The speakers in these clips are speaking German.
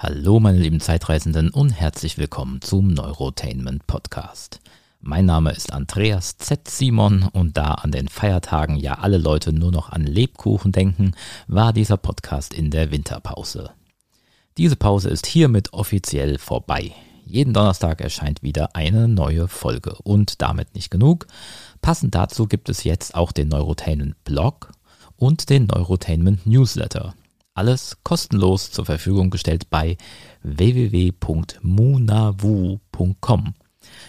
Hallo meine lieben Zeitreisenden und herzlich willkommen zum Neurotainment Podcast. Mein Name ist Andreas Z. Simon und da an den Feiertagen ja alle Leute nur noch an Lebkuchen denken, war dieser Podcast in der Winterpause. Diese Pause ist hiermit offiziell vorbei. Jeden Donnerstag erscheint wieder eine neue Folge und damit nicht genug. Passend dazu gibt es jetzt auch den Neurotainment Blog und den Neurotainment Newsletter. Alles kostenlos zur Verfügung gestellt bei www.munavu.com.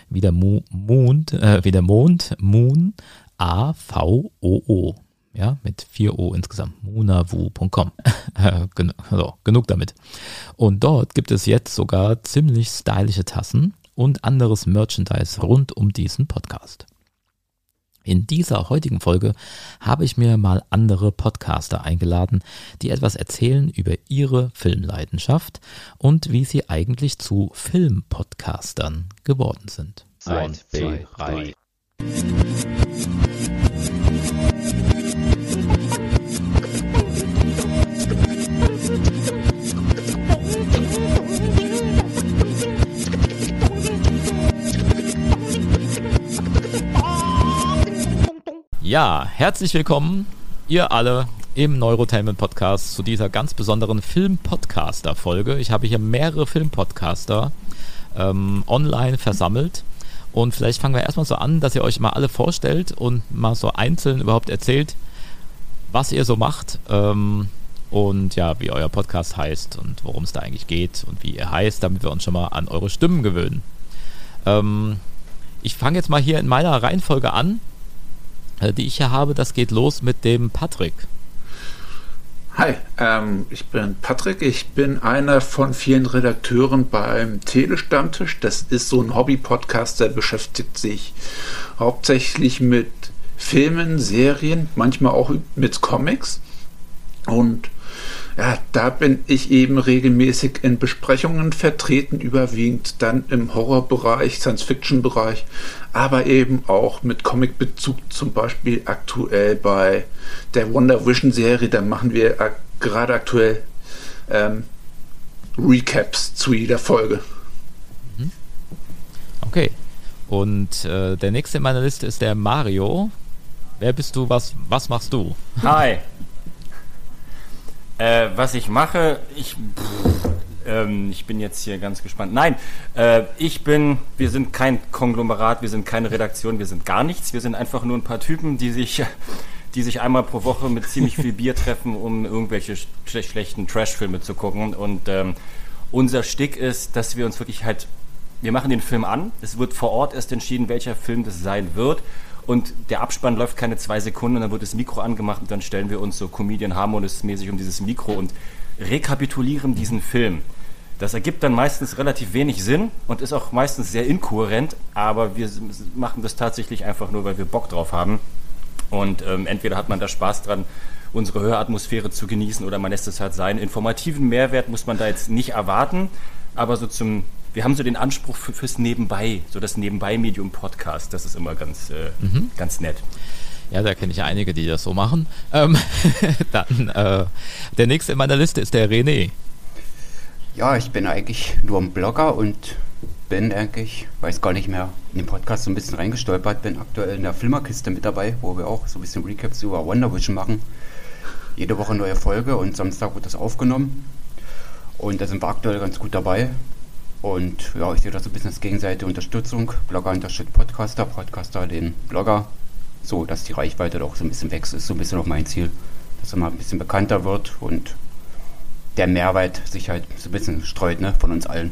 Wie der Mo Mond, äh, wie der Mond, Moon, A, V, O, O. Ja, mit vier O insgesamt. Munavu.com. Gen so, genug damit. Und dort gibt es jetzt sogar ziemlich stylische Tassen und anderes Merchandise rund um diesen Podcast. In dieser heutigen Folge habe ich mir mal andere Podcaster eingeladen, die etwas erzählen über ihre Filmleidenschaft und wie sie eigentlich zu Filmpodcastern geworden sind. Eins, zwei, drei. Ja, herzlich willkommen, ihr alle, im Neurotainment Podcast zu dieser ganz besonderen Film-Podcaster-Folge. Ich habe hier mehrere Film-Podcaster ähm, online versammelt. Und vielleicht fangen wir erstmal so an, dass ihr euch mal alle vorstellt und mal so einzeln überhaupt erzählt, was ihr so macht ähm, und ja, wie euer Podcast heißt und worum es da eigentlich geht und wie ihr heißt, damit wir uns schon mal an eure Stimmen gewöhnen. Ähm, ich fange jetzt mal hier in meiner Reihenfolge an. Äh, die ich hier habe, das geht los mit dem Patrick. Hi, ähm, ich bin Patrick. Ich bin einer von vielen Redakteuren beim Telestammtisch. Das ist so ein Hobby-Podcast, der beschäftigt sich hauptsächlich mit Filmen, Serien, manchmal auch mit Comics. Und ja, da bin ich eben regelmäßig in Besprechungen vertreten, überwiegend dann im Horrorbereich, Science-Fiction-Bereich, aber eben auch mit Comic-Bezug, zum Beispiel aktuell bei der Wonder Vision-Serie. Da machen wir gerade aktuell ähm, Recaps zu jeder Folge. Mhm. Okay. Und äh, der nächste in meiner Liste ist der Mario. Wer bist du? Was, was machst du? Hi, äh, was ich mache, ich, pff, ähm, ich bin jetzt hier ganz gespannt. Nein, äh, ich bin, wir sind kein Konglomerat, wir sind keine Redaktion, wir sind gar nichts. Wir sind einfach nur ein paar Typen, die sich, die sich einmal pro Woche mit ziemlich viel Bier treffen, um irgendwelche sch schlechten Trash-Filme zu gucken. Und ähm, unser Stick ist, dass wir uns wirklich halt, wir machen den Film an. Es wird vor Ort erst entschieden, welcher Film das sein wird und der Abspann läuft keine zwei Sekunden und dann wird das Mikro angemacht und dann stellen wir uns so Comedian Harmonist mäßig um dieses Mikro und rekapitulieren diesen Film. Das ergibt dann meistens relativ wenig Sinn und ist auch meistens sehr inkohärent, aber wir machen das tatsächlich einfach nur, weil wir Bock drauf haben. Und ähm, entweder hat man da Spaß dran, unsere Höratmosphäre zu genießen oder man lässt es halt sein. Informativen Mehrwert muss man da jetzt nicht erwarten, aber so zum wir haben so den Anspruch für, fürs Nebenbei, so das Nebenbei-Medium-Podcast, das ist immer ganz, äh, mhm. ganz nett. Ja, da kenne ich einige, die das so machen. Ähm, dann, äh, der nächste in meiner Liste ist der René. Ja, ich bin eigentlich nur ein Blogger und bin eigentlich, weiß gar nicht mehr, in den Podcast so ein bisschen reingestolpert, bin aktuell in der Filmerkiste mit dabei, wo wir auch so ein bisschen Recaps über Wonder Vision machen. Jede Woche neue Folge und Samstag wird das aufgenommen. Und da sind wir aktuell ganz gut dabei. Und ja, ich sehe das so ein bisschen als gegenseitige Unterstützung. Blogger unterstützt Podcaster, Podcaster den Blogger. So, dass die Reichweite doch so ein bisschen wächst, ist so ein bisschen auch mein Ziel. Dass er mal ein bisschen bekannter wird und der Mehrwert sich halt so ein bisschen streut, ne, von uns allen.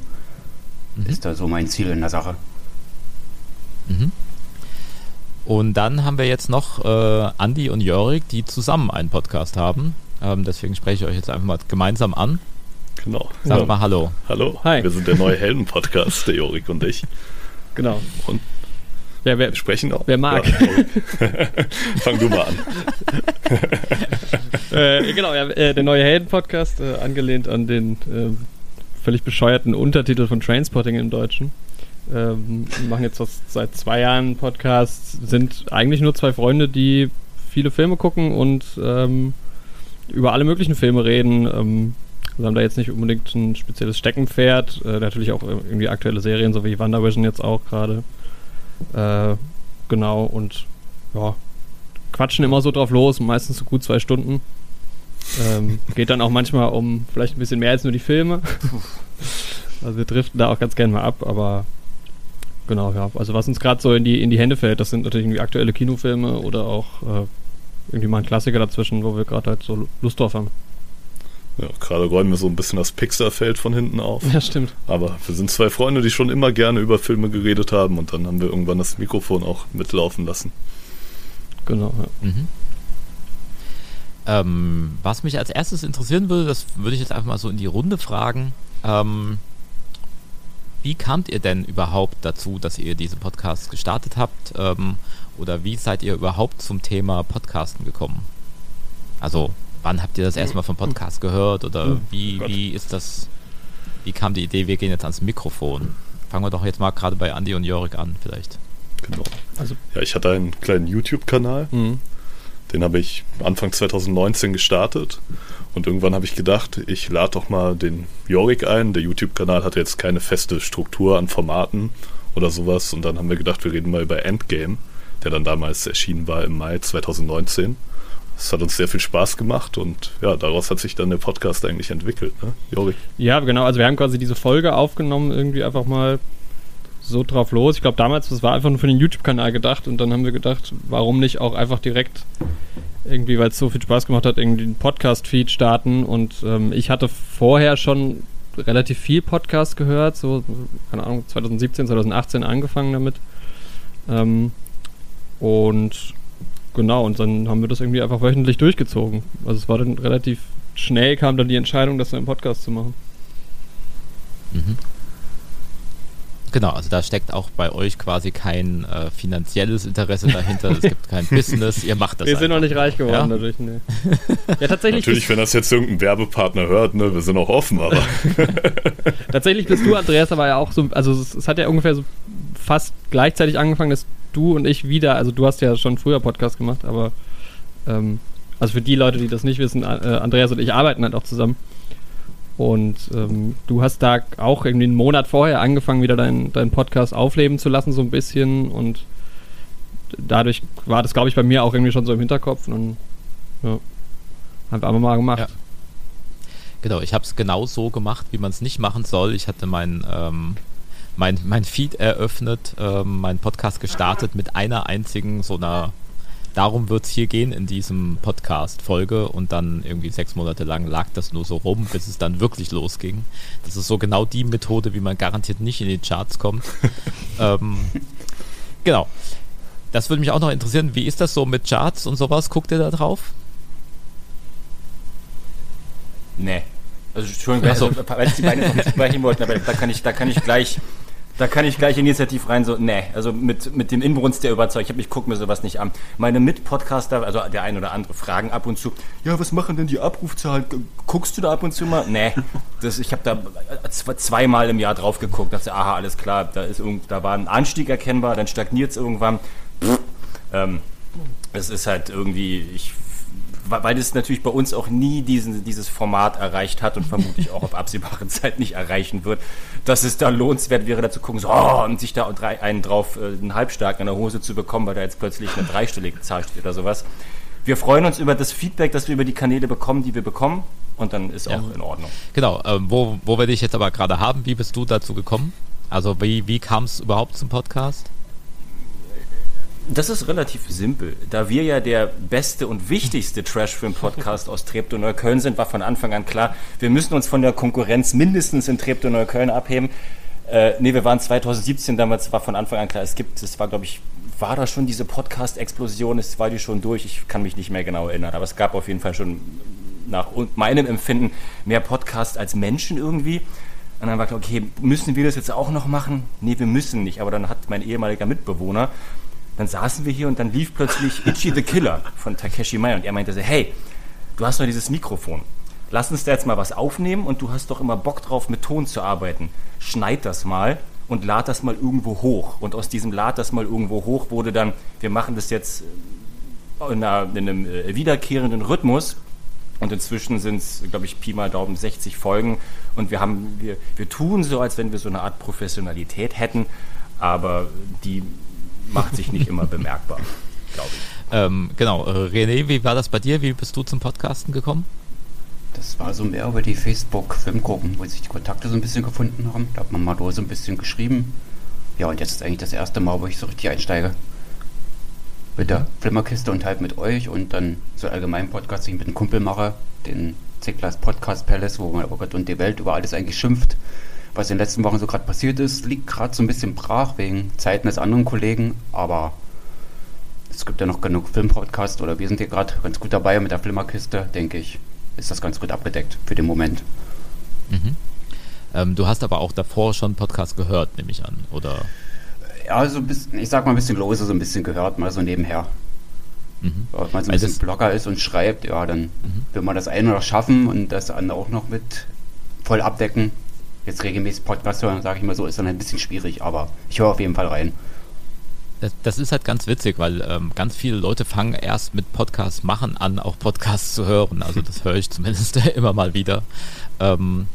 Mhm. Ist da so mein Ziel in der Sache. Mhm. Und dann haben wir jetzt noch äh, Andi und Jörik, die zusammen einen Podcast haben. Ähm, deswegen spreche ich euch jetzt einfach mal gemeinsam an. Genau. Sag ja. mal Hallo. Hallo. Hi. Wir sind der neue Helden-Podcast, der Jorik und ich. Genau. Und ja, wer, sprechen auch. Wer mag. Ja, Fang du mal an. äh, genau, ja, äh, der neue Helden-Podcast, äh, angelehnt an den äh, völlig bescheuerten Untertitel von Trainspotting im Deutschen. Ähm, wir machen jetzt seit zwei Jahren einen Podcast, sind eigentlich nur zwei Freunde, die viele Filme gucken und ähm, über alle möglichen Filme reden. Ähm, Wir haben da jetzt nicht unbedingt ein spezielles Steckenpferd. Äh, natürlich auch irgendwie aktuelle Serien, so wie WandaVision jetzt auch gerade. Äh, genau, und ja, quatschen immer so drauf los, meistens so gut zwei Stunden. Ähm, geht dann auch manchmal um vielleicht ein bisschen mehr als nur die Filme. also wir driften da auch ganz gerne mal ab, aber genau, ja. Also was uns gerade so in die, in die Hände fällt, das sind natürlich irgendwie aktuelle Kinofilme oder auch äh, irgendwie mal ein Klassiker dazwischen, wo wir gerade halt so Lust drauf haben. Ja, gerade räumen wir so ein bisschen das Pixar-Feld von hinten auf. Ja, stimmt. Aber wir sind zwei Freunde, die schon immer gerne über Filme geredet haben und dann haben wir irgendwann das Mikrofon auch mitlaufen lassen. Genau, ja. Mhm. Ähm, was mich als erstes interessieren würde, das würde ich jetzt einfach mal so in die Runde fragen. Ähm, wie kamt ihr denn überhaupt dazu, dass ihr diesen Podcast gestartet habt? Ähm, oder wie seid ihr überhaupt zum Thema Podcasten gekommen? Also, wann habt ihr das erstmal vom Podcast gehört? Oder hm, wie, wie ist das? Wie kam die Idee, wir gehen jetzt ans Mikrofon? Fangen wir doch jetzt mal gerade bei Andy und Jorik an, vielleicht. Genau. Also, ja, ich hatte einen kleinen YouTube-Kanal. Mhm. Den habe ich Anfang 2019 gestartet. Und irgendwann habe ich gedacht, ich lade doch mal den Jorik ein. Der YouTube-Kanal hatte jetzt keine feste Struktur an Formaten oder sowas. Und dann haben wir gedacht, wir reden mal über Endgame, der dann damals erschienen war im Mai 2019. Es hat uns sehr viel Spaß gemacht und ja, daraus hat sich dann der Podcast eigentlich entwickelt, ne, Jorik? Ja, genau. Also wir haben quasi diese Folge aufgenommen, irgendwie einfach mal so drauf los. Ich glaube, damals, das war einfach nur für den YouTube-Kanal gedacht und dann haben wir gedacht, warum nicht auch einfach direkt irgendwie, weil es so viel Spaß gemacht hat, irgendwie einen Podcast-Feed starten und ähm, ich hatte vorher schon relativ viel Podcast gehört, so, keine Ahnung, 2017, 2018 angefangen damit. Ähm, und genau, und dann haben wir das irgendwie einfach wöchentlich durchgezogen. Also es war dann relativ schnell kam dann die Entscheidung, das so im Podcast zu machen. Mhm. Genau, also da steckt auch bei euch quasi kein äh, finanzielles Interesse dahinter, es gibt kein Business, ihr macht das. Wir sind noch nicht reich geworden ja? dadurch, ne. Ja, tatsächlich. Natürlich, wenn das jetzt irgendein Werbepartner hört, ne, wir sind auch offen, aber. tatsächlich bist du, Andreas, aber ja auch so, also es, es, hat ja ungefähr so fast gleichzeitig angefangen, dass du und ich wieder, also du hast ja schon früher Podcast gemacht, aber ähm, also für die Leute, die das nicht wissen, äh, Andreas und ich arbeiten halt auch zusammen. Und ähm, du hast da auch irgendwie einen Monat vorher angefangen, wieder deinen dein Podcast aufleben zu lassen, so ein bisschen. Und dadurch war das, glaube ich, bei mir auch irgendwie schon so im Hinterkopf. Und ja, haben wir einfach mal gemacht. Ja. Genau, ich habe es genau so gemacht, wie man es nicht machen soll. Ich hatte mein, ähm, mein, mein Feed eröffnet, ähm, meinen Podcast gestartet mit einer einzigen so einer darum wird es hier gehen in diesem Podcast-Folge und dann irgendwie sechs Monate lang lag das nur so rum, bis es dann wirklich losging. Das ist so genau die Methode, wie man garantiert nicht in die Charts kommt. ähm, genau. Das würde mich auch noch interessieren. Wie ist das so mit Charts und sowas? Guckt ihr da drauf? Nee. Also, Entschuldigung, also, weil ich die Beine nicht sprechen wollten, aber da kann ich, da kann ich gleich da kann ich gleich initiativ rein, so, nee, also mit, mit dem Inbrunst der überzeugt, ich, ich gucke mir sowas nicht an. Meine Mitpodcaster, also der ein oder andere, fragen ab und zu, ja, was machen denn die Abrufzahlen? Guckst du da ab und zu mal? Nee, das, ich habe da zweimal im Jahr drauf geguckt, dachte, aha, alles klar, da, ist irgend, da war ein Anstieg erkennbar, dann stagniert es irgendwann. Pff, ähm, es ist halt irgendwie, ich weil das natürlich bei uns auch nie diesen, dieses Format erreicht hat und vermutlich auch auf absehbare Zeit nicht erreichen wird, dass es da lohnenswert wäre, da zu gucken, so, oh, und sich da einen drauf, äh, einen halbstarken in der Hose zu bekommen, weil da jetzt plötzlich eine dreistellige Zahl steht oder sowas. Wir freuen uns über das Feedback, das wir über die Kanäle bekommen, die wir bekommen, und dann ist ja. auch in Ordnung. Genau, ähm, wo, wo wir dich jetzt aber gerade haben, wie bist du dazu gekommen? Also wie, wie kam es überhaupt zum Podcast? Das ist relativ simpel. Da wir ja der beste und wichtigste Trashfilm-Podcast aus Treptow-Neukölln sind, war von Anfang an klar, wir müssen uns von der Konkurrenz mindestens in Treptow-Neukölln abheben. Äh, nee, wir waren 2017, damals war von Anfang an klar, es gibt, es war glaube ich, war da schon diese Podcast-Explosion, es war die schon durch, ich kann mich nicht mehr genau erinnern, aber es gab auf jeden Fall schon nach meinem Empfinden mehr Podcasts als Menschen irgendwie. Und dann war klar, okay, müssen wir das jetzt auch noch machen? Nee, wir müssen nicht, aber dann hat mein ehemaliger Mitbewohner dann saßen wir hier und dann lief plötzlich Itchy the Killer von Takeshi Mai und er meinte so, hey, du hast doch dieses Mikrofon. Lass uns da jetzt mal was aufnehmen und du hast doch immer Bock drauf, mit Ton zu arbeiten. Schneid das mal und lad das mal irgendwo hoch. Und aus diesem Lad das mal irgendwo hoch wurde dann, wir machen das jetzt in, einem äh, wiederkehrenden Rhythmus Und inzwischen sind es, glaube ich, Pi mal Daumen 60 Folgen. Und wir haben, wir, wir tun so, als wenn wir so eine Art Professionalität hätten, aber die macht sich nicht immer bemerkbar, glaube ich. Ähm, genau, äh, René, wie war das bei dir? Wie bist du zum Podcasten gekommen? Das war so mehr über die Facebook-Filmgruppen, wo sich die Kontakte so ein bisschen gefunden haben. Da hat man mal so ein bisschen geschrieben. Ja, und jetzt ist eigentlich das erste Mal, wo ich so richtig einsteige. Mit der Flimmerkiste und halt mit euch und dann so allgemein Podcast, den ich mit einem Kumpel mache, den Zicklas Podcast Palace, wo man über Gott und die Welt über alles eigentlich schimpft. Was in den letzten Wochen so gerade passiert ist, liegt gerade so ein bisschen brach wegen Zeiten des anderen Kollegen, aber es gibt ja noch genug Filmpodcasts oder wir sind hier gerade ganz gut dabei mit der Flimmerkiste, denke ich, ist das ganz gut abgedeckt für den Moment. Mhm. Ähm, du hast aber auch davor schon Podcast gehört, nehme ich an, oder? Ja, so ein bisschen, ich sag mal ein bisschen lose, so ein bisschen gehört, mal so nebenher. Mhm. Wenn man so ein bisschen Blogger ist und schreibt, ja, dann mhm. will man das eine noch schaffen und das andere auch noch mit voll abdecken. Jetzt regelmäßig Podcast hören, sage ich mal so, ist dann ein bisschen schwierig, aber ich höre auf jeden Fall rein. Das, das ist halt ganz witzig, weil ähm, ganz viele Leute fangen erst mit Podcasts machen an, auch Podcasts zu hören. Also das höre ich zumindest immer mal wieder. Ähm,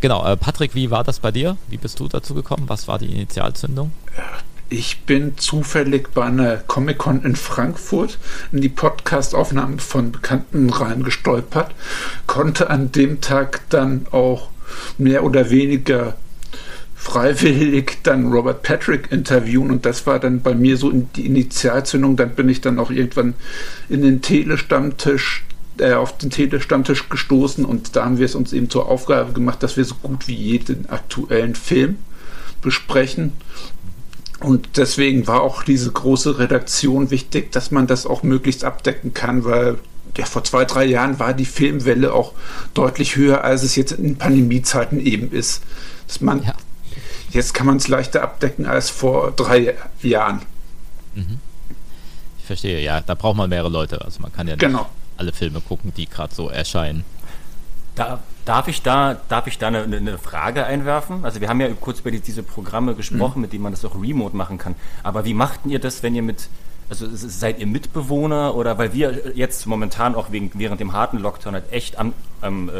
Genau, äh, Patrick, wie war das bei dir? Wie bist du dazu gekommen? Was war die Initialzündung? Ich bin zufällig bei einer Comic-Con in Frankfurt in die Podcast-Aufnahmen von Bekannten reingestolpert, konnte an dem Tag dann auch mehr oder weniger freiwillig dann Robert Patrick interviewen und das war dann bei mir so die Initialzündung. Dann bin ich dann auch irgendwann in den Telestammtisch äh, auf den Telestammtisch gestoßen und da haben wir es uns eben zur Aufgabe gemacht, dass wir so gut wie jeden aktuellen Film besprechen. Und deswegen war auch diese große Redaktion wichtig, dass man das auch möglichst abdecken kann, weil ja, vor zwei, drei Jahren war die Filmwelle auch deutlich höher, als es jetzt in Pandemiezeiten eben ist. Dass man, ja. Jetzt kann man es leichter abdecken als vor drei Jahren. Mhm. Ich verstehe, ja, da braucht man mehrere Leute. Also man kann ja genau alle Filme gucken, die gerade so erscheinen. Da, darf, ich da, darf ich da eine, eine, Frage einwerfen? Also wir haben ja kurz über die, diese Programme gesprochen, mhm. mit denen man das auch remote machen kann. Aber wie machten ihr das, wenn ihr mit, also seid ihr Mitbewohner oder weil wir jetzt momentan auch wegen, während dem harten Lockdown halt echt am, am, äh,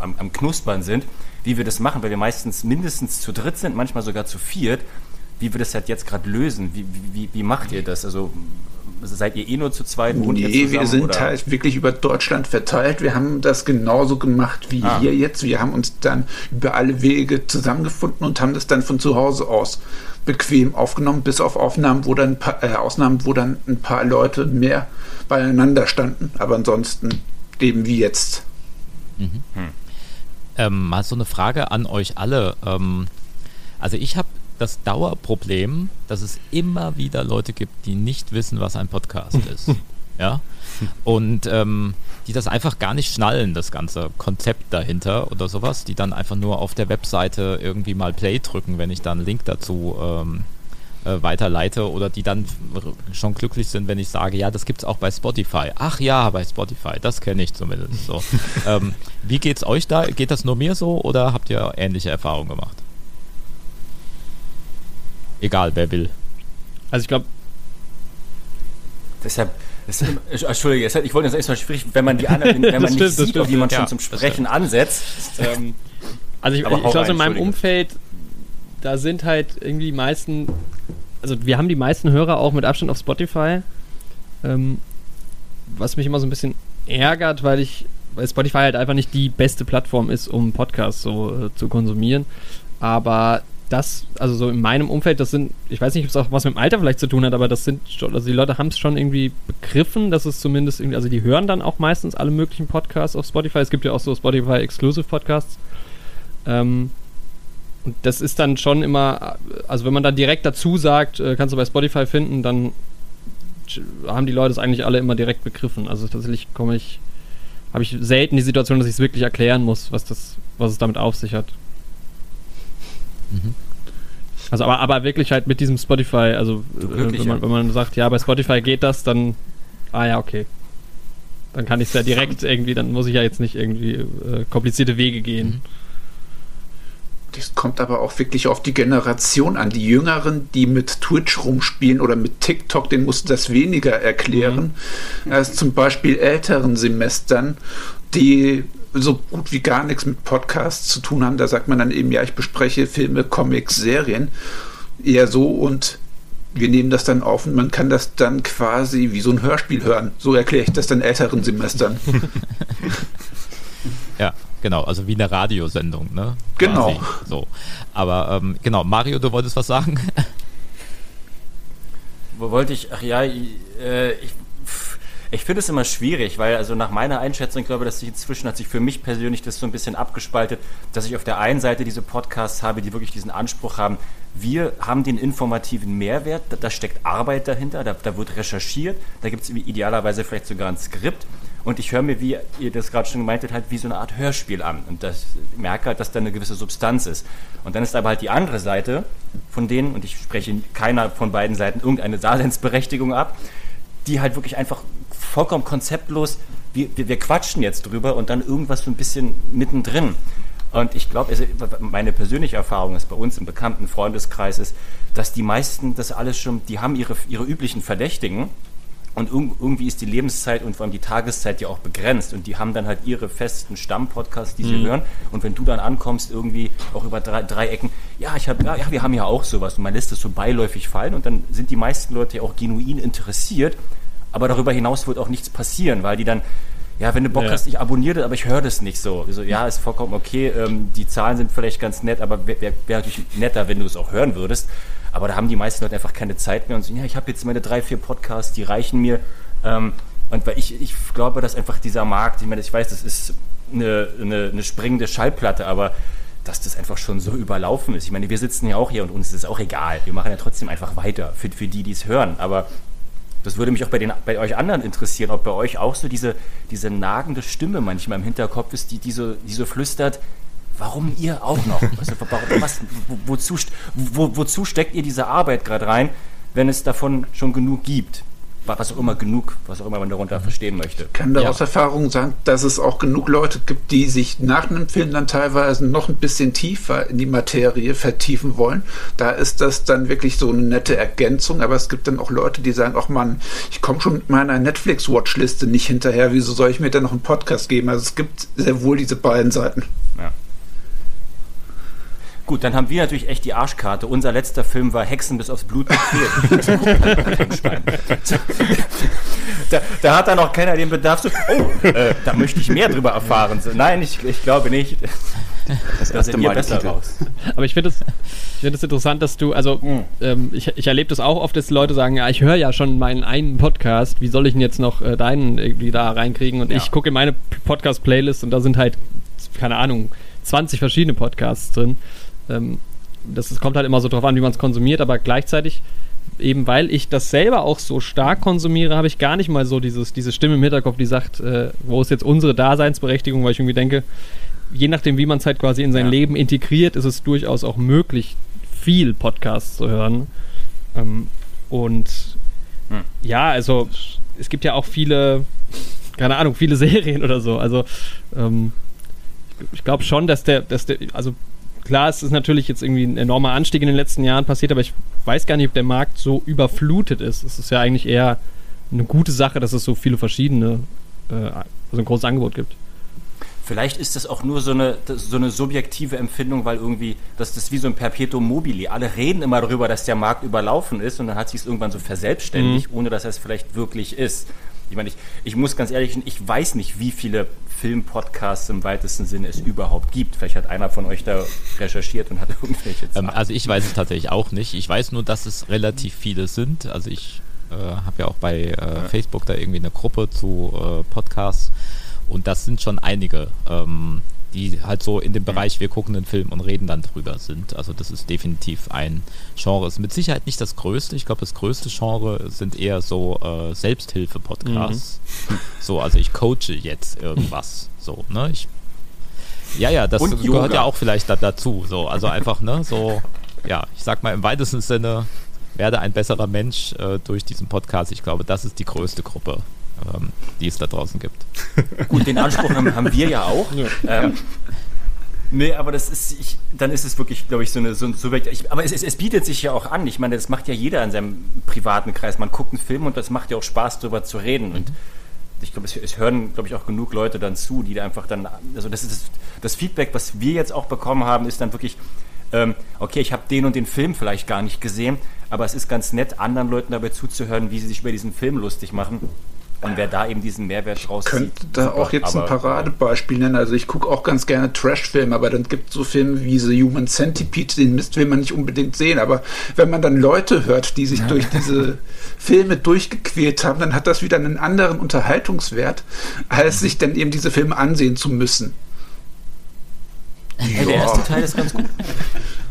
am, am Knuspern sind, wie wir das machen, weil wir meistens mindestens zu dritt sind, manchmal sogar zu viert, wie wir das halt jetzt gerade lösen. Wie, wie, wie macht ihr das? Also seid ihr eh nur zu zweit? Nee, wir sind oder? halt wirklich über Deutschland verteilt. Wir haben das genauso gemacht wie ah. hier jetzt. Wir haben uns dann über alle Wege zusammengefunden und haben das dann von zu Hause aus bequem aufgenommen, bis auf Aufnahmen, wo dann paar, äh, Ausnahmen, wo dann ein paar Leute mehr beieinander standen. Aber ansonsten eben wie jetzt. Mhm. Hm. Ähm, mal so eine Frage an euch alle. Ähm, also ich habe das Dauerproblem, dass es immer wieder Leute gibt, die nicht wissen, was ein Podcast ist. Ja. Und ähm, die das einfach gar nicht schnallen, das ganze Konzept dahinter oder sowas, die dann einfach nur auf der Webseite irgendwie mal Play drücken, wenn ich dann einen Link dazu ähm, äh, weiterleite oder die dann schon glücklich sind, wenn ich sage, ja, das gibt es auch bei Spotify. Ach ja, bei Spotify, das kenne ich zumindest so. ähm, wie geht's euch da? Geht das nur mir so oder habt ihr ähnliche Erfahrungen gemacht? Egal, wer will. Also ich glaube. Deshalb, das, Entschuldige, ich wollte jetzt erstmal schwierig, wenn man die anderen, wenn man nicht stimmt, sieht, wie man ja, schon zum Sprechen ansetzt. Ähm, also ich, ich, ich glaube, in meinem Umfeld, da sind halt irgendwie die meisten, also wir haben die meisten Hörer auch mit Abstand auf Spotify. Ähm, was mich immer so ein bisschen ärgert, weil ich, weil Spotify halt einfach nicht die beste Plattform ist, um Podcasts so äh, zu konsumieren. Aber das, also so in meinem Umfeld, das sind, ich weiß nicht, ob es auch was mit dem Alter vielleicht zu tun hat, aber das sind schon, also die Leute haben es schon irgendwie begriffen, dass es zumindest irgendwie, also die hören dann auch meistens alle möglichen Podcasts auf Spotify. Es gibt ja auch so Spotify Exclusive Podcasts. Ähm, und das ist dann schon immer, also wenn man dann direkt dazu sagt, äh, kannst du bei Spotify finden, dann haben die Leute es eigentlich alle immer direkt begriffen. Also tatsächlich komme ich, habe ich selten die Situation, dass ich es wirklich erklären muss, was das, was es damit auf sich hat. Mhm. Also aber, aber wirklich halt mit diesem Spotify, also äh, wenn, man, wenn man sagt, ja, bei Spotify geht das, dann, ah ja, okay. Dann kann ich es ja direkt irgendwie, dann muss ich ja jetzt nicht irgendwie äh, komplizierte Wege gehen. Mhm. Das kommt aber auch wirklich auf die Generation an. Die Jüngeren, die mit Twitch rumspielen oder mit TikTok, denen musst du das weniger erklären, mhm. als zum Beispiel älteren Semestern, die so gut wie gar nichts mit Podcasts zu tun haben. Da sagt man dann eben, ja, ich bespreche Filme, Comics, Serien. Eher so und wir nehmen das dann auf und man kann das dann quasi wie so ein Hörspiel hören. So erkläre ich das dann älteren Semestern. ja, genau, also wie eine Radiosendung, ne? Genau. Quasi, so. Aber ähm, genau, Mario, du wolltest was sagen? Wo wollte ich, ach ja, äh, ich ich finde es immer schwierig, weil also nach meiner Einschätzung, ich glaube, dass sich inzwischen hat sich für mich persönlich das so ein bisschen abgespaltet, dass ich auf der einen Seite diese Podcasts habe, die wirklich diesen Anspruch haben, wir haben den informativen Mehrwert, da, da steckt Arbeit dahinter, da, da wird recherchiert, da gibt es idealerweise vielleicht sogar ein Skript. Und ich höre mir, wie ihr das gerade schon gemeint habt, halt wie so eine Art Hörspiel an. Und das merke halt, dass da eine gewisse Substanz ist. Und dann ist aber halt die andere Seite von denen, und ich spreche keiner von beiden Seiten irgendeine Daseinsberechtigung ab, die halt wirklich einfach vollkommen konzeptlos, wir, wir, wir quatschen jetzt drüber und dann irgendwas so ein bisschen mittendrin. Und ich glaube, also meine persönliche Erfahrung ist bei uns im bekannten Freundeskreis ist, dass die meisten das alles schon, die haben ihre, ihre üblichen Verdächtigen und irgendwie ist die Lebenszeit und vor allem die Tageszeit ja auch begrenzt und die haben dann halt ihre festen Stammpodcasts, die sie mhm. hören. Und wenn du dann ankommst, irgendwie auch über drei, drei Ecken, ja, ich habe, ja, ja, wir haben ja auch sowas und man lässt es so beiläufig fallen und dann sind die meisten Leute ja auch genuin interessiert aber darüber hinaus wird auch nichts passieren, weil die dann, ja, wenn du Bock ja. hast, ich abonniere das, aber ich höre das nicht so. so. Ja, ist vollkommen okay, ähm, die Zahlen sind vielleicht ganz nett, aber wäre wär, wär natürlich netter, wenn du es auch hören würdest. Aber da haben die meisten Leute einfach keine Zeit mehr und so, ja, ich habe jetzt meine drei, vier Podcasts, die reichen mir. Ähm, und weil ich, ich glaube, dass einfach dieser Markt, ich meine, ich weiß, das ist eine, eine, eine springende Schallplatte, aber dass das einfach schon so überlaufen ist. Ich meine, wir sitzen ja auch hier und uns ist es auch egal. Wir machen ja trotzdem einfach weiter für, für die, die es hören. Aber das würde mich auch bei, den, bei euch anderen interessieren, ob bei euch auch so diese, diese nagende Stimme manchmal im Hinterkopf ist, die, die, so, die so flüstert, warum ihr auch noch? Also, was, wo, wozu, wo, wozu steckt ihr diese Arbeit gerade rein, wenn es davon schon genug gibt? Was auch immer genug, was auch immer man darunter mhm. verstehen möchte. Ich kann da ja. aus Erfahrung sagen, dass es auch genug Leute gibt, die sich nach einem Film dann teilweise noch ein bisschen tiefer in die Materie vertiefen wollen. Da ist das dann wirklich so eine nette Ergänzung, aber es gibt dann auch Leute, die sagen, ach man, ich komme schon mit meiner Netflix-Watchliste nicht hinterher, wieso soll ich mir denn noch einen Podcast geben? Also es gibt sehr wohl diese beiden Seiten. Ja. Gut, dann haben wir natürlich echt die Arschkarte. Unser letzter Film war Hexen bis aufs Blut da, da, hat dann auch keiner den Bedarf so, oh, äh, da möchte ich mehr drüber erfahren. So, nein, ich, ich glaube nicht. Das erste Mal besser Titel. raus. Aber ich finde es find interessant, dass du, also mhm. ähm, ich, ich erlebe das auch oft, dass Leute sagen, ja, ich höre ja schon meinen einen Podcast, wie soll ich denn jetzt noch äh, deinen irgendwie da reinkriegen? Und ja. ich gucke in meine Podcast-Playlist und da sind halt, keine Ahnung, 20 verschiedene Podcasts drin. Ähm, das, das kommt halt immer so drauf an, wie man es konsumiert, aber gleichzeitig, eben weil ich das selber auch so stark konsumiere, habe ich gar nicht mal so dieses, diese Stimme im Hinterkopf, die sagt, äh, wo ist jetzt unsere Daseinsberechtigung, weil ich irgendwie denke, je nachdem, wie man es halt quasi in sein ja. Leben integriert, ist es durchaus auch möglich, viel Podcasts zu hören. Ähm, und hm. ja, also es gibt ja auch viele, keine Ahnung, viele Serien oder so. Also ähm, ich glaube schon, dass der, dass der, also klar, es ist natürlich jetzt irgendwie ein enormer Anstieg in den letzten Jahren passiert, aber ich weiß gar nicht, ob der Markt so überflutet ist. Es ist ja eigentlich eher eine gute Sache, dass es so viele verschiedene, äh, also ein großes Angebot gibt. Vielleicht ist das auch nur so eine, so eine subjektive Empfindung, weil irgendwie, das ist wie so ein Perpetuum mobile. Alle reden immer darüber, dass der Markt überlaufen ist und dann hat sich es irgendwann so verselbstständigt, mhm. ohne dass es vielleicht wirklich ist. Ich meine, ich, ich muss ganz ehrlich, ich weiß nicht, wie viele Filmpodcasts im weitesten Sinne es überhaupt gibt. Vielleicht hat einer von euch da recherchiert und hat irgendwelche Zahlen. Ähm, also ich weiß es tatsächlich auch nicht. Ich weiß nur, dass es relativ viele sind. Also ich äh, habe ja auch bei äh, ja. Facebook da irgendwie eine Gruppe zu äh, Podcasts und das sind schon einige. Ähm, die halt so in dem Bereich, wir gucken den Film und reden dann drüber sind. Also das ist definitiv ein Genre. Ist mit Sicherheit nicht das größte. Ich glaube, das größte Genre sind eher so äh, Selbsthilfe-Podcasts. Mhm. So, also ich coache jetzt irgendwas. So, ne? Ich, ja, ja, das und gehört Yoga. ja auch vielleicht da, dazu. So, also einfach, ne, so, ja, ich sag mal im weitesten Sinne, werde ein besserer Mensch äh, durch diesen Podcast. Ich glaube, das ist die größte Gruppe ähm, die es da draußen gibt. Gut, den Anspruch haben, haben wir ja auch. Ja. Ähm, Nee, aber das ist, ich, dann ist es wirklich, glaube ich, so eine, so, so ich, aber es, es, es, bietet sich ja auch an. Ich meine, das macht ja jeder in seinem privaten Kreis. Man guckt einen Film und das macht ja auch Spaß, darüber zu reden. Und ich glaube, es, es, hören, glaube ich, auch genug Leute dann zu, die da einfach dann, also das ist das, das Feedback, was wir jetzt auch bekommen haben, ist dann wirklich, ähm, okay, ich habe den und den Film vielleicht gar nicht gesehen, aber es ist ganz nett, anderen Leuten dabei zuzuhören, wie sie sich über diesen Film lustig machen. Und wer da eben diesen Mehrwert draus Ich könnte da super, auch jetzt ein Paradebeispiel nennen. Also ich gucke auch ganz gerne Trash-Filme, aber dann gibt es so Filme wie The Human Centipede, den Mist will man nicht unbedingt sehen. Aber wenn man dann Leute hört, die sich ja. durch diese Filme durchgequält haben, dann hat das wieder einen anderen Unterhaltungswert, als sich dann eben diese Filme ansehen zu müssen. Ja, der erste Teil ist ganz gut.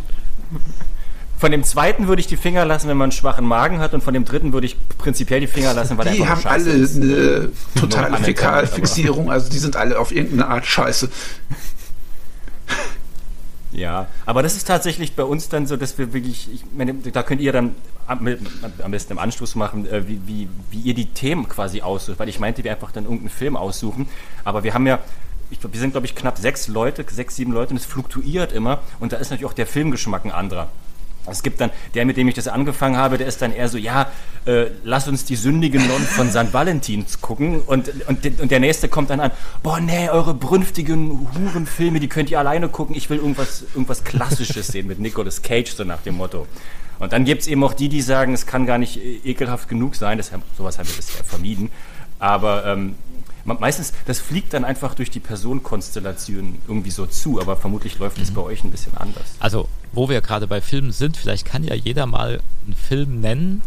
Von dem zweiten würde ich die Finger lassen, wenn man einen schwachen Magen hat, und von dem dritten würde ich prinzipiell die Finger lassen, weil die der haben alle ist. eine totale Fäkalfixierung, also die sind alle auf irgendeine Art Scheiße. Ja, aber das ist tatsächlich bei uns dann so, dass wir wirklich, ich meine, da könnt ihr dann am, am besten im Anschluss machen, äh, wie, wie, wie ihr die Themen quasi aussucht, weil ich meinte, wir einfach dann irgendeinen Film aussuchen, aber wir haben ja ich wir sind, glaube ich, knapp sechs Leute, sechs, sieben Leute und es fluktuiert immer. Und da ist natürlich auch der Filmgeschmack ein anderer. Es gibt dann, der, mit dem ich das angefangen habe, der ist dann eher so, ja, äh, lass uns die sündigen Nonnen von St. Valentins gucken. Und, und, und der nächste kommt dann an, boah, nee, eure brünftigen Hurenfilme, die könnt ihr alleine gucken. Ich will irgendwas, irgendwas Klassisches sehen mit Nicolas Cage, so nach dem Motto. Und dann gibt es eben auch die, die sagen, es kann gar nicht ekelhaft genug sein. Das, sowas haben wir bisher vermieden. Aber ähm, meistens, das fliegt dann einfach durch die Personenkonstellation irgendwie so zu, aber vermutlich läuft es mhm. bei euch ein bisschen anders. Also, wo wir gerade bei Filmen sind, vielleicht kann ja jeder mal einen Film nennen.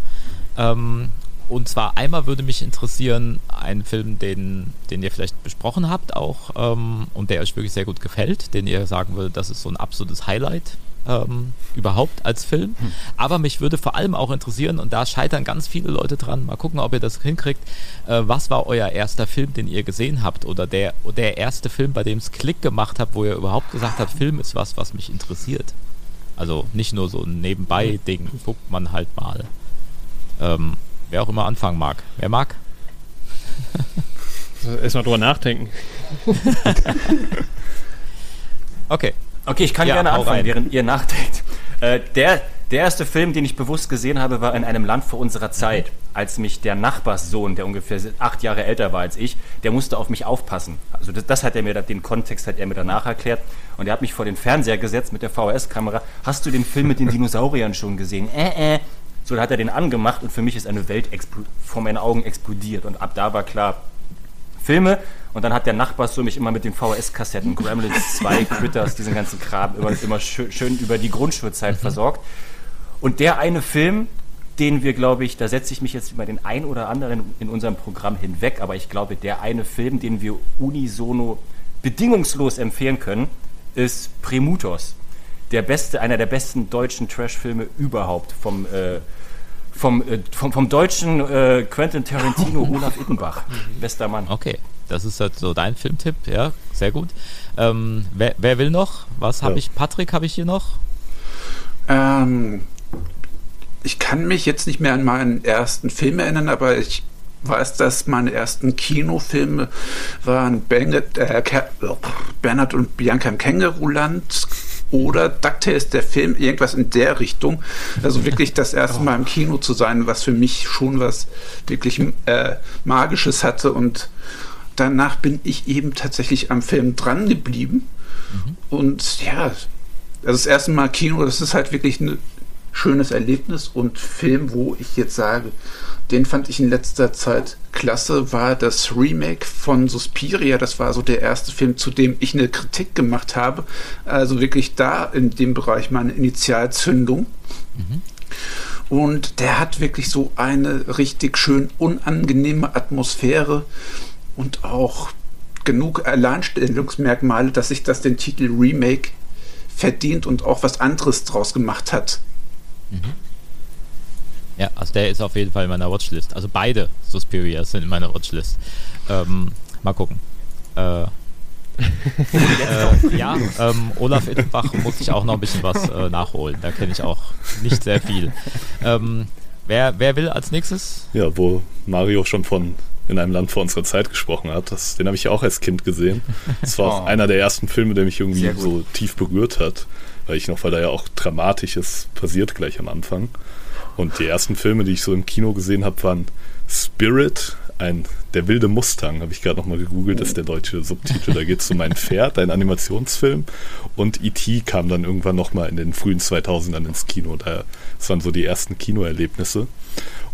Ähm, und zwar einmal würde mich interessieren, einen Film, den, den ihr vielleicht besprochen habt auch ähm, und der euch wirklich sehr gut gefällt, den ihr sagen würdet, das ist so ein absolutes Highlight ähm, überhaupt als Film. Hm. Aber mich würde vor allem auch interessieren, und da scheitern ganz viele Leute dran, mal gucken, ob ihr das hinkriegt, äh, was war euer erster Film, den ihr gesehen habt? Oder der, der erste Film, bei dem es Klick gemacht hat, wo ihr überhaupt gesagt habt, Film ist was, was mich interessiert. Also nicht nur so ein Nebenbei-Ding, guckt man halt mal. Ähm, wer auch immer anfangen mag. Wer mag? Erstmal drüber nachdenken. okay. Okay, ich kann ja, gerne anfangen, rein. während ihr nachdenkt. Äh, der, der erste Film, den ich bewusst gesehen habe, war in einem Land vor unserer Zeit, als mich der Nachbarssohn, der ungefähr acht Jahre älter war als ich, der musste auf mich aufpassen. Also das, das hat er mir, den Kontext hat er mir danach erklärt. Und er hat mich vor den Fernseher gesetzt mit der VHS-Kamera. Hast du den Film mit den Dinosauriern schon gesehen? Äh, äh. So, da hat er den angemacht und für mich ist eine Welt vor meinen Augen explodiert. Und ab da war klar, Filme und dann hat der Nachbar so mich immer mit den VHS-Kassetten, Gremlins 2, Critters, diesen ganzen Kram immer, immer schön, schön über die Grundschulzeit mhm. versorgt. Und der eine Film, den wir, glaube ich, da setze ich mich jetzt über den ein oder anderen in unserem Programm hinweg, aber ich glaube, der eine Film, den wir unisono bedingungslos empfehlen können, ist Premutos. Der beste, einer der besten deutschen Trash-Filme überhaupt vom, äh, vom, äh, vom, vom deutschen äh, Quentin Tarantino Olaf Ittenbach. Bester Mann. Okay. Das ist halt so dein Filmtipp, ja, sehr gut. Ähm, wer, wer, will noch? Was habe ja. ich? Patrick habe ich hier noch? Ähm, ich kann mich jetzt nicht mehr an meinen ersten Film erinnern, aber ich weiß, dass meine ersten Kinofilme waren Bernard, äh, Bernhard und Bianca im Känguru-Land oder DuckTales, der Film, irgendwas in der Richtung. Also wirklich das erste Mal im Kino zu sein, was für mich schon was wirklich äh, Magisches hatte und danach bin ich eben tatsächlich am Film dran geblieben. Mhm. Und ja, also das erste Mal Kino, das ist halt wirklich ein schönes Erlebnis und Film, wo ich jetzt sage, den fand ich in letzter Zeit klasse, war das Remake von Suspiria. Das war so der erste Film, zu dem ich eine Kritik gemacht habe. Also wirklich da in dem Bereich meine Initialzündung. Mhm. Und der hat wirklich so eine richtig schön unangenehme Atmosphäre und auch genug Alleinstellungsmerkmale, dass sich das den Titel Remake verdient und auch was anderes draus gemacht hat. Mhm. Ja, also der ist auf jeden Fall in meiner Watchlist. Also beide Suspirias sind in meiner Watchlist. Ähm, mal gucken. Äh, äh, ja, ähm, Olaf Ittenbach muss ich auch noch ein bisschen was äh, nachholen. Da kenne ich auch nicht sehr viel. Ähm, wer, wer will als nächstes? Ja, wo Mario schon von in einem Land vor unserer Zeit gesprochen hat. Das, den habe ich ja auch als Kind gesehen. Das war oh. auch einer der ersten Filme, der mich irgendwie so tief berührt hat, weil ich noch, weil da ja auch Dramatisches passiert gleich am Anfang. Und die ersten Filme, die ich so im Kino gesehen habe, waren Spirit, ein Der wilde Mustang, habe ich gerade nochmal gegoogelt, ist der deutsche Subtitel. Da geht es um ein Pferd, ein Animationsfilm. Und E.T. kam dann irgendwann nochmal in den frühen 2000ern ins Kino. Da, das waren so die ersten Kinoerlebnisse.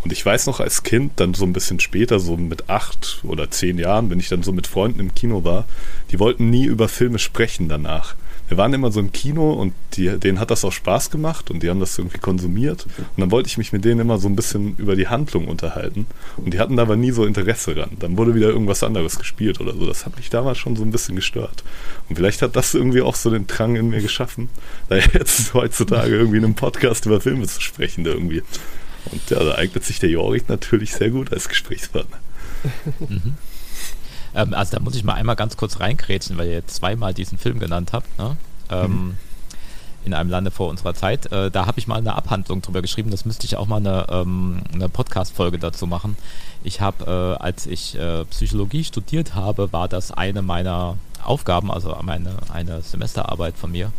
Und ich weiß noch als Kind, dann so ein bisschen später, so mit acht oder zehn Jahren, wenn ich dann so mit Freunden im Kino war, die wollten nie über Filme sprechen danach. Wir waren immer so im Kino und die, denen hat das auch Spaß gemacht und die haben das irgendwie konsumiert. Und dann wollte ich mich mit denen immer so ein bisschen über die Handlung unterhalten. Und die hatten da aber nie so Interesse dran. Dann wurde wieder irgendwas anderes gespielt oder so. Das hat mich damals schon so ein bisschen gestört. Und vielleicht hat das irgendwie auch so den Drang in mir geschaffen, da jetzt heutzutage irgendwie in einem Podcast über Filme zu sprechen irgendwie. Und ja, da eignet sich der Jorik natürlich sehr gut als Gesprächspartner. Mhm. Ähm, also da muss ich mal einmal ganz kurz reinkrätschen, weil ihr jetzt zweimal diesen Film genannt habt. Ne? Ähm, mhm. In einem Lande vor unserer Zeit. Äh, da habe ich mal eine Abhandlung drüber geschrieben. Das müsste ich auch mal eine, ähm, eine Podcast-Folge dazu machen. Ich habe, äh, als ich äh, Psychologie studiert habe, war das eine meiner Aufgaben, also meine, eine Semesterarbeit von mir.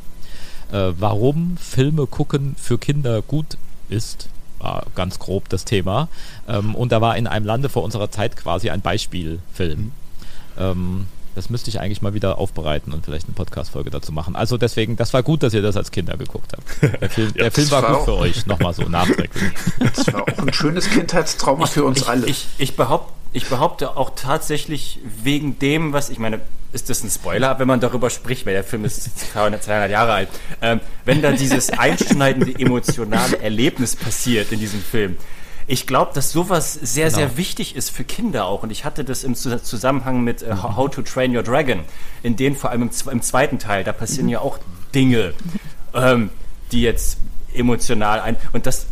Äh, warum Filme gucken für Kinder gut ist, war ganz grob das Thema. Ähm, und da war in einem Lande vor unserer Zeit quasi ein Beispielfilm. Ähm, das müsste ich eigentlich mal wieder aufbereiten und vielleicht eine Podcast-Folge dazu machen. Also deswegen, das war gut, dass ihr das als Kinder geguckt habt. Der Film, ja, der Film war, war gut für euch, nochmal so nachträglich. Das war auch ein schönes Kindheitstrauma für uns ich, alle. Ich, ich, behaupte, ich behaupte auch tatsächlich wegen dem, was ich meine, ist das ein Spoiler, wenn man darüber spricht, weil der Film ist 200 Jahre alt. Ähm, wenn da dieses einschneidende emotionale Erlebnis passiert in diesem Film, ich glaube, dass sowas sehr, genau. sehr wichtig ist für Kinder auch. Und ich hatte das im Zusammenhang mit äh, How to Train Your Dragon, in denen vor allem im, im zweiten Teil, da passieren ja auch Dinge, ähm, die jetzt emotional ein. Und das,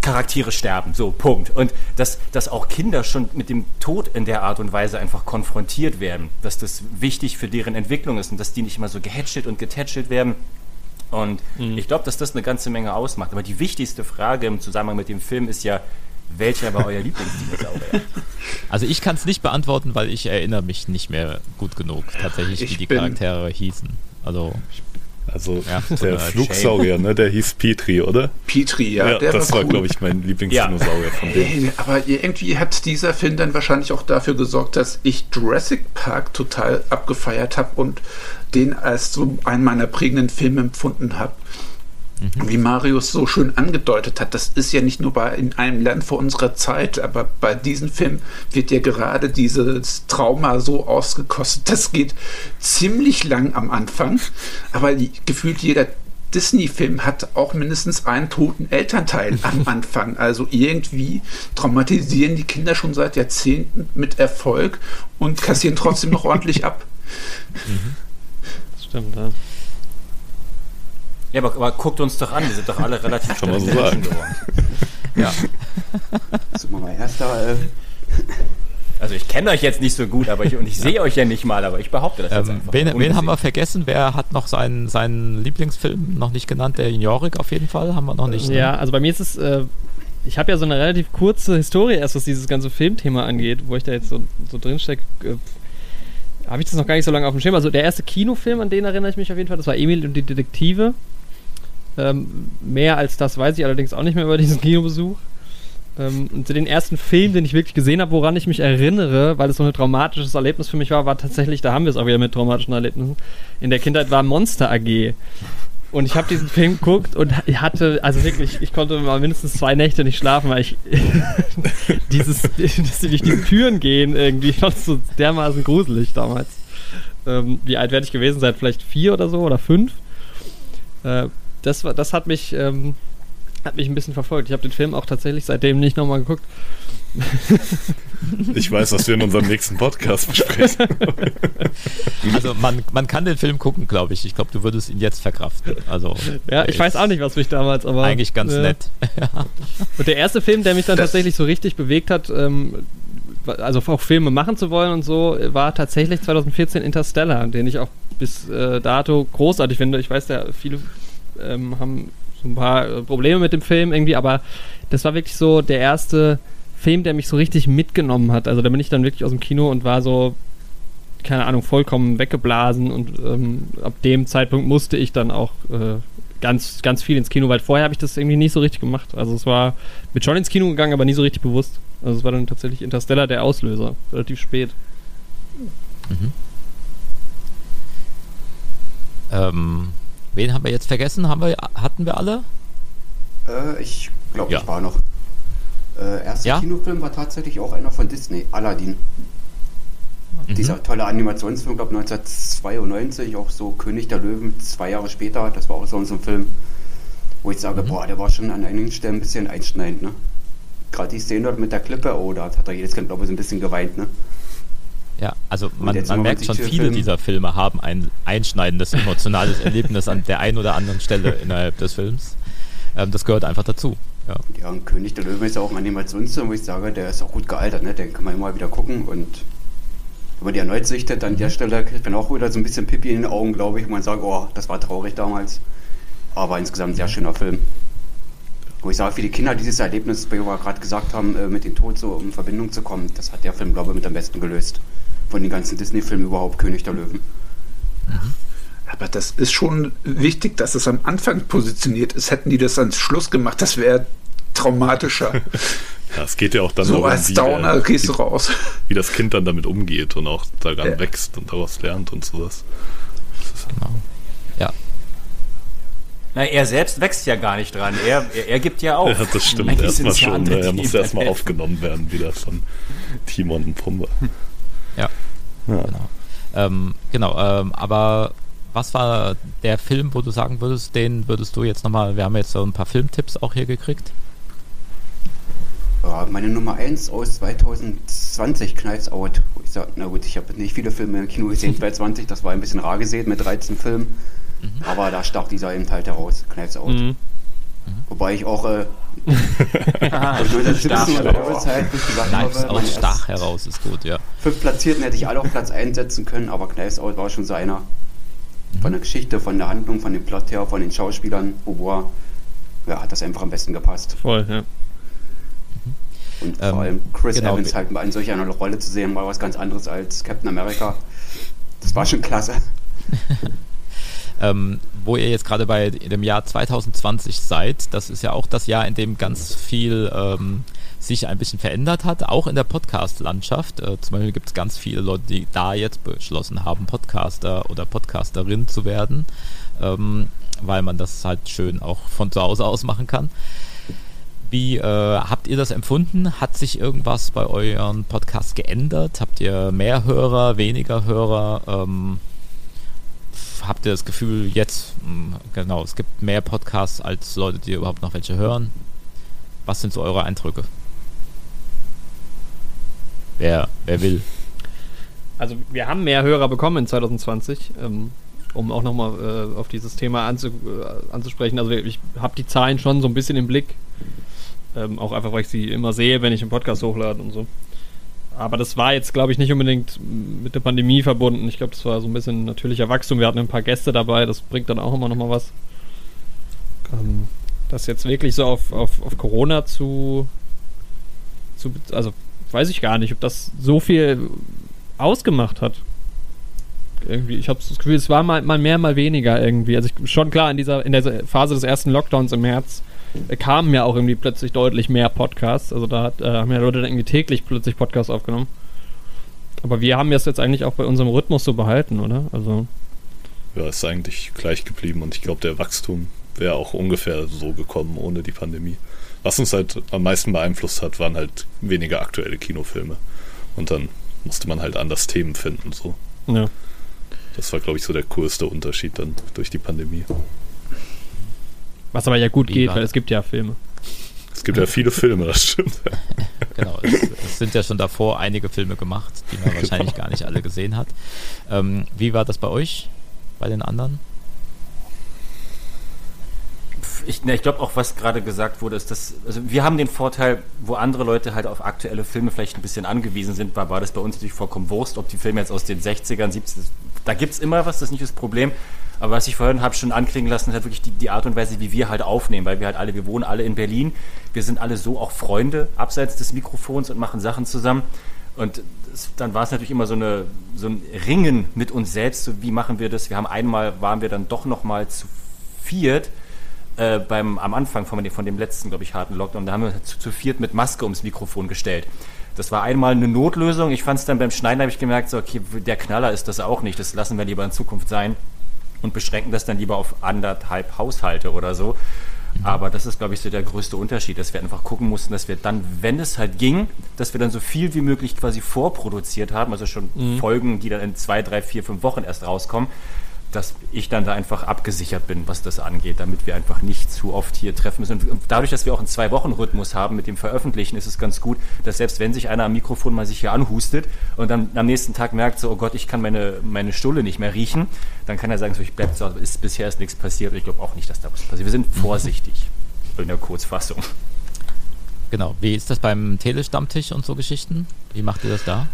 Charaktere sterben, so, Punkt. Und dass, dass auch Kinder schon mit dem Tod in der Art und Weise einfach konfrontiert werden, dass das wichtig für deren Entwicklung ist und dass die nicht immer so gehätschelt und getätschelt werden. Und mhm. ich glaube, dass das eine ganze Menge ausmacht. Aber die wichtigste Frage im Zusammenhang mit dem Film ist ja, welcher war euer Lieblingsdinosaurier? Also ich kann es nicht beantworten, weil ich erinnere mich nicht mehr gut genug tatsächlich, ich wie die Charaktere hießen. Also ich also ja, der Flugsaurier, ne, der hieß Petri, oder? Petri, ja. ja das war, cool. glaube ich, mein Lieblingsdinosaurier ja. von dem. Aber irgendwie hat dieser Film dann wahrscheinlich auch dafür gesorgt, dass ich Jurassic Park total abgefeiert habe und den als so einen meiner prägenden Filme empfunden habe. Mhm. Wie Marius so schön angedeutet hat, das ist ja nicht nur bei in einem Land vor unserer Zeit, aber bei diesem Film wird ja gerade dieses Trauma so ausgekostet. Das geht ziemlich lang am Anfang, aber gefühlt jeder Disney-Film hat auch mindestens einen toten Elternteil am Anfang. Also irgendwie traumatisieren die Kinder schon seit Jahrzehnten mit Erfolg und kassieren trotzdem noch ordentlich ab. Mhm. Das stimmt, ja. Ja, aber, aber, guckt uns doch an, wir sind doch alle relativ Kann man so sagen. geworden. ja. So, mal erster. Äh also ich kenne euch jetzt nicht so gut, aber ich, und ich sehe euch ja nicht mal, aber ich behaupte das jetzt ähm, einfach. Wen, wen haben wir vergessen? Wer hat noch seinen, seinen Lieblingsfilm noch nicht genannt? Der Jorik auf jeden Fall, haben wir noch nicht. Ne? Ja, also bei mir ist es, äh, ich habe ja so eine relativ kurze Historie erst, was dieses ganze Filmthema angeht, wo ich da jetzt so, so drin stecke. Äh, habe ich das noch gar nicht so lange auf dem Schirm. Also der erste Kinofilm, an den erinnere ich mich auf jeden Fall, das war Emil und die Detektive. Ähm, mehr als das weiß ich allerdings auch nicht mehr über diesen Kinobesuch. Ähm, und den ersten Film, den ich wirklich gesehen habe, woran ich mich erinnere, weil es so ein traumatisches Erlebnis für mich war, war tatsächlich, da haben wir es auch wieder mit traumatischen Erlebnissen, in der Kindheit war Monster AG. Und ich habe diesen Film geguckt und hatte, also wirklich, ich konnte mal mindestens zwei Nächte nicht schlafen, weil ich dieses, dass sie durch diese Türen gehen, irgendwie, es so dermaßen gruselig damals. Ähm, wie alt werde ich gewesen sein? Vielleicht vier oder so oder fünf? Äh, das, war, das hat mich, ähm, hat mich ein bisschen verfolgt. Ich habe den Film auch tatsächlich seitdem nicht nochmal geguckt. Ich weiß, was wir in unserem nächsten Podcast besprechen. Also man, man kann den Film gucken, glaube ich. Ich glaube, du würdest ihn jetzt verkraften. Also ja, ich weiß auch nicht, was mich damals, aber eigentlich ganz äh, nett. Und der erste Film, der mich dann das tatsächlich so richtig bewegt hat, ähm, also auch Filme machen zu wollen und so, war tatsächlich 2014 Interstellar, den ich auch bis äh, dato großartig finde. Ich weiß, ja, viele ähm, haben so ein paar äh, Probleme mit dem Film irgendwie, aber das war wirklich so der erste Film, der mich so richtig mitgenommen hat. Also da bin ich dann wirklich aus dem Kino und war so, keine Ahnung, vollkommen weggeblasen und ähm, ab dem Zeitpunkt musste ich dann auch äh, ganz, ganz viel ins Kino, weil vorher habe ich das irgendwie nicht so richtig gemacht. Also es war mit schon ins Kino gegangen, aber nie so richtig bewusst. Also es war dann tatsächlich Interstellar der Auslöser, relativ spät. Mhm. Ähm, wen haben wir jetzt vergessen? Haben wir, hatten wir alle? Äh, ich glaube, Ja. ich war noch. Äh, erster Ja? Kinofilm war tatsächlich auch einer von Disney, Aladdin. Mhm. Dieser tolle Animationsfilm, glaube 1992, auch so König der Löwen, zwei Jahre später. Das war auch so ein Film, wo ich sage, Mhm. boah, der war schon an einigen Stellen ein bisschen einschneidend, ne? Gerade die Szene dort mit der Klippe, oh, da hat da jedes Kind, glaube ich, so ein bisschen geweint, ne? Ja, also man, man merkt schon, viele Film- dieser Filme haben ein einschneidendes emotionales Erlebnis an der einen oder anderen Stelle innerhalb des Films. Ähm, das gehört einfach dazu. Ja. Ja, und König der Löwen ist ja auch ein Animationsfilm, wo ich sage, der ist auch gut gealtert, ne? Den kann man immer wieder gucken und wenn man die erneut sichtet, an der Stelle kriegt man auch wieder so ein bisschen Pipi in den Augen, glaube ich, und man sagt, oh, das war traurig damals. Aber insgesamt ein sehr schöner Film. Wo ich sage, für die Kinder dieses Erlebnis, wie wir gerade gesagt haben, äh, mit dem Tod so in Verbindung zu kommen, das hat der Film, glaube ich, mit am besten gelöst. Von den ganzen Disney-Filmen überhaupt, König der Löwen. Aber das ist schon wichtig, dass es am Anfang positioniert ist. Hätten die das ans Schluss gemacht, das wäre traumatischer. Ja, es geht ja auch dann so darum, als wie, Downer der, gehst du wie, raus. wie das Kind dann damit umgeht und auch daran Ja. wächst und daraus lernt und sowas. Genau. Ja. Na, er selbst wächst ja gar nicht dran. Er, er, er gibt ja auf. Ja, das stimmt erstmal ja schon. Ne? Er muss erstmal aufgenommen werden, wieder von Timon und Pumba. Ja. Ja. Genau. Ähm, genau, ähm, aber was war der Film, wo du sagen würdest, den würdest du jetzt nochmal, wir haben jetzt so ein paar Filmtipps auch hier gekriegt. Ja, meine Nummer 1 aus 2020, Knives Out. Ich sage, na gut, ich habe nicht viele Filme im Kino gesehen, 2020, das war ein bisschen rar gesehen mit 13 Filmen. Aber da stach dieser eben halt heraus, Knives Out. Mhm. Wobei ich auch äh, oder Zeit nicht gesagt Knives habe, aus Stach heraus ist gut, ja. fünf Platzierten hätte ich alle auf Platz 1 setzen können, aber Knives Out war schon so einer. Von der Geschichte, von der Handlung, von dem Plot her, von den Schauspielern, Humor, ja, hat das einfach am besten gepasst. Voll, ja. Und Ähm, vor allem Chris genau. Evans halt mal in solch einer Rolle zu sehen, war was ganz anderes als Captain America. Das war schon klasse. Ähm, wo ihr jetzt gerade bei dem Jahr 2020 seid, das ist ja auch das Jahr, in dem ganz viel ähm, sich ein bisschen verändert hat, auch in der Podcast-Landschaft. Äh, zum Beispiel gibt es ganz viele Leute, die da jetzt beschlossen haben, Podcaster oder Podcasterin zu werden, ähm, weil man das halt schön auch von zu Hause aus machen kann. Wie äh, habt ihr das empfunden? Hat sich irgendwas bei euren Podcasts geändert? Habt ihr mehr Hörer, weniger Hörer? Ähm, habt ihr das Gefühl, jetzt, mh, genau, es gibt mehr Podcasts als Leute, die überhaupt noch welche hören? Was sind so eure Eindrücke? Wer, wer will? Also wir haben mehr Hörer bekommen in 2020, ähm, um auch nochmal äh, auf dieses Thema äh, anzusprechen. Also ich habe die Zahlen schon so ein bisschen im Blick. Ähm, auch einfach, weil ich sie immer sehe, wenn ich einen Podcast hochlade und so. Aber das war jetzt, glaube ich, nicht unbedingt mit der Pandemie verbunden. Ich glaube, das war so ein bisschen natürlicher Wachstum. Wir hatten ein paar Gäste dabei, das bringt dann auch immer nochmal was. Ähm, das jetzt wirklich so auf, auf, auf Corona zu, zu, also weiß ich gar nicht, ob das so viel ausgemacht hat. Irgendwie, ich habe das Gefühl, es war mal, mal mehr, mal weniger irgendwie. Also ich, schon klar, in dieser, in der Phase des ersten Lockdowns im März kamen ja auch irgendwie plötzlich deutlich mehr Podcasts. Also da hat, äh, haben ja Leute dann irgendwie täglich plötzlich Podcasts aufgenommen. Aber wir haben das jetzt eigentlich auch bei unserem Rhythmus so behalten, oder? Also, Ja, ist eigentlich gleich geblieben und ich glaube, der Wachstum wäre auch ungefähr so gekommen ohne die Pandemie. Was uns halt am meisten beeinflusst hat, waren halt weniger aktuelle Kinofilme. Und dann musste man halt anders Themen finden. So. ja. Das war, glaube ich, so der größte Unterschied dann durch die Pandemie. Was aber ja gut Wie geht, weil es gibt ja Filme. Es gibt ja viele Filme, das stimmt. Genau, es, es sind ja schon davor einige Filme gemacht, die man wahrscheinlich gar nicht alle gesehen hat. Ähm, wie war das bei euch, bei den anderen? Ich, ne, ich glaube auch, was gerade gesagt wurde, ist, dass also wir haben den Vorteil, wo andere Leute halt auf aktuelle Filme vielleicht ein bisschen angewiesen sind, war, war das bei uns natürlich vollkommen Wurst, ob die Filme jetzt aus den 60ern, 70ern, da gibt es immer was, das ist nicht das Problem. Aber was ich vorhin habe schon anklingen lassen, ist halt wirklich die, die Art und Weise, wie wir halt aufnehmen, weil wir halt alle, wir wohnen alle in Berlin, wir sind alle so auch Freunde abseits des Mikrofons und machen Sachen zusammen. Und es, dann war es natürlich immer so, eine, so ein Ringen mit uns selbst, so wie machen wir das. Wir haben einmal, waren wir dann doch noch mal zu viert, äh, beim, am Anfang von dem, von dem letzten, glaube ich, harten Lockdown, da haben wir zu, zu viert mit Maske ums Mikrofon gestellt. Das war einmal eine Notlösung. Ich fand es dann beim Schneiden, habe ich gemerkt, so, okay, der Knaller ist das auch nicht. Das lassen wir lieber in Zukunft sein und beschränken das dann lieber auf anderthalb Haushalte oder so. Aber das ist, glaube ich, so der größte Unterschied, dass wir einfach gucken mussten, dass wir dann, wenn es halt ging, dass wir dann so viel wie möglich quasi vorproduziert haben, also schon mhm. Folgen, die dann in zwei, drei, vier, fünf Wochen erst rauskommen, dass ich dann da einfach abgesichert bin, was das angeht, damit wir einfach nicht zu oft hier treffen müssen. Und dadurch, dass wir auch einen Zwei-Wochen-Rhythmus haben mit dem Veröffentlichen, ist es ganz gut, dass selbst wenn sich einer am Mikrofon mal sich hier anhustet und dann am nächsten Tag merkt, so, oh Gott, ich kann meine, meine Stulle nicht mehr riechen, dann kann er sagen, so, ich bleib so, ist, bisher ist nichts passiert. Und ich glaube auch nicht, dass da was passiert. Wir sind vorsichtig in der Kurzfassung. Genau. Wie ist das beim Telestammtisch und so Geschichten? Wie macht ihr das da?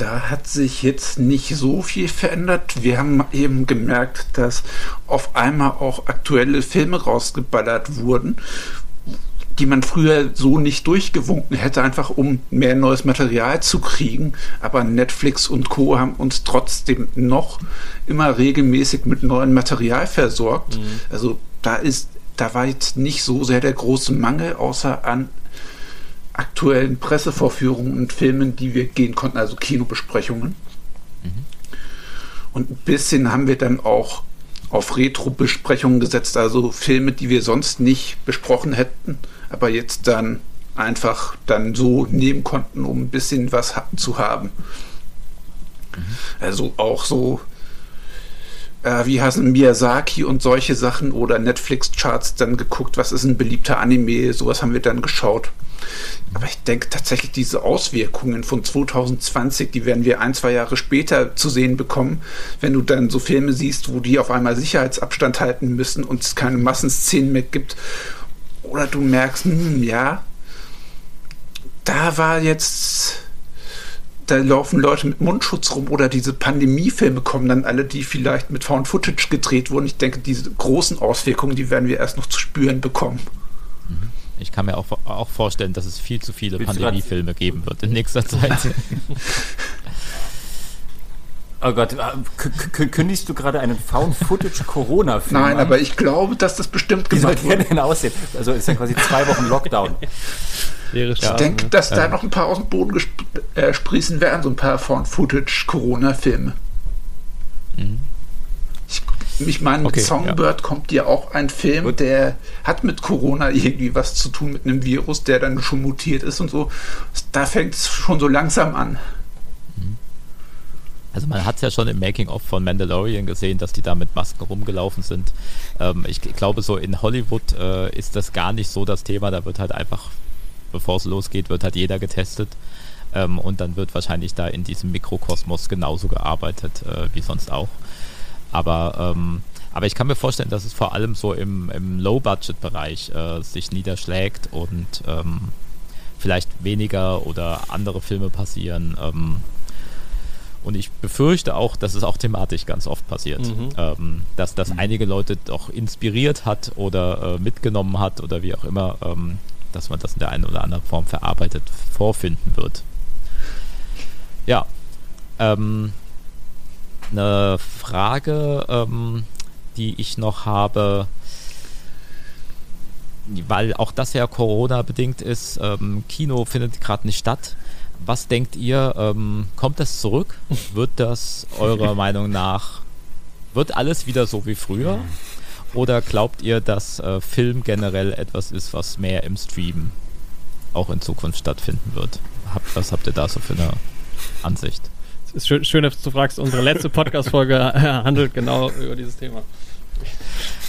Da hat sich jetzt nicht so viel verändert. Wir haben eben gemerkt, dass auf einmal auch aktuelle Filme rausgeballert wurden, die man früher so nicht durchgewunken hätte, einfach um mehr neues Material zu kriegen. Aber Netflix und Co. haben uns trotzdem noch immer regelmäßig mit neuem Material versorgt. Mhm. Also da ist, da war jetzt nicht so sehr der große Mangel, außer an aktuellen Pressevorführungen und Filmen, die wir gehen konnten, also Kinobesprechungen. Mhm. Und ein bisschen haben wir dann auch auf Retro-Besprechungen gesetzt, also Filme, die wir sonst nicht besprochen hätten, aber jetzt dann einfach dann so nehmen konnten, um ein bisschen was zu haben. Mhm. Also auch so, äh, wie heißen Miyazaki und solche Sachen oder Netflix-Charts dann geguckt, was ist ein beliebter Anime, sowas haben wir dann geschaut. Aber ich denke tatsächlich, diese Auswirkungen von 2020, die werden wir ein, zwei Jahre später zu sehen bekommen, wenn du dann so Filme siehst, wo die auf einmal Sicherheitsabstand halten müssen und es keine Massenszenen mehr gibt. Oder du merkst, hm, ja, da war jetzt, da laufen Leute mit Mundschutz rum oder diese Pandemiefilme kommen dann alle, die vielleicht mit Found Footage gedreht wurden. Ich denke, diese großen Auswirkungen, die werden wir erst noch zu spüren bekommen. Ich kann mir auch, auch vorstellen, dass es viel zu viele Pandemiefilme geben wird in nächster Zeit. Oh Gott, äh, kündigst du gerade einen Found-Footage-Corona-Film Nein, an? aber ich glaube, dass das bestimmt gemacht wird. Wie soll der denn aussehen? Also ist ja quasi zwei Wochen Lockdown. ich denke, dass ja. da noch ein paar aus dem Boden gesp äh, sprießen werden, so ein paar Found-Footage-Corona-Filme. Mhm. Ich meine, mit okay, Songbird ja. kommt ja auch ein Film, Gut. der hat mit Corona irgendwie was zu tun, mit einem Virus, der dann schon mutiert ist und so. Da fängt es schon so langsam an. Mhm. Also man hat es ja schon im Making-of von Mandalorian gesehen, dass die da mit Masken rumgelaufen sind. Ähm, ich glaube, so in Hollywood äh, ist das gar nicht so das Thema. Da wird halt einfach, bevor es losgeht, wird halt jeder getestet. Ähm, und dann wird wahrscheinlich da in diesem Mikrokosmos genauso gearbeitet äh, wie sonst auch. Aber, ähm, aber ich kann mir vorstellen, dass es vor allem so im, im Low-Budget-Bereich äh, sich niederschlägt und ähm, vielleicht weniger oder andere Filme passieren. Ähm, und ich befürchte auch, dass es auch thematisch ganz oft passiert. Mhm. Ähm, dass das mhm. einige Leute doch inspiriert hat oder äh, mitgenommen hat oder wie auch immer, ähm, dass man das in der einen oder anderen Form verarbeitet vorfinden wird. Ja. Ähm, eine Frage, ähm, die ich noch habe, weil auch das ja Corona-bedingt ist. Ähm, Kino findet gerade nicht statt. Was denkt ihr? Ähm, kommt das zurück? Wird das eurer Meinung nach, wird alles wieder so wie früher? Oder glaubt ihr, dass äh, Film generell etwas ist, was mehr im Stream auch in Zukunft stattfinden wird? Hab, was habt ihr da so für eine Ansicht? Ist schön, schön, dass du fragst. Unsere letzte Podcast-Folge handelt genau über dieses Thema.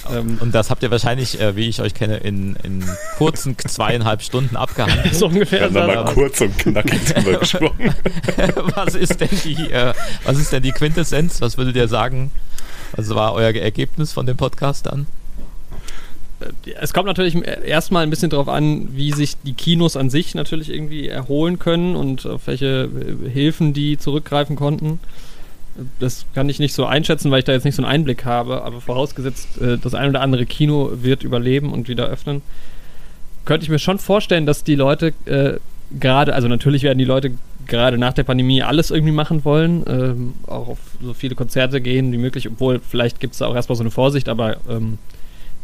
Ähm, und das habt ihr wahrscheinlich, äh, wie ich euch kenne, in, in kurzen zweieinhalb Stunden abgehandelt. so ungefähr. Wir haben mal kurz und knackig drüber gesprochen. was ist denn die, äh, was ist denn die Quintessenz? Was würdet ihr sagen? Was war euer Ergebnis von dem Podcast dann? Es kommt natürlich erstmal ein bisschen darauf an, wie sich die Kinos an sich natürlich irgendwie erholen können und auf welche äh, Hilfen die zurückgreifen konnten. Das kann ich nicht so einschätzen, weil ich da jetzt nicht so einen Einblick habe, aber vorausgesetzt, äh, das ein oder andere Kino wird überleben und wieder öffnen, könnte ich mir schon vorstellen, dass die Leute äh, gerade, also natürlich werden die Leute gerade nach der Pandemie alles irgendwie machen wollen, ähm, auch auf so viele Konzerte gehen wie möglich, obwohl vielleicht gibt es da auch erstmal so eine Vorsicht, aber ähm,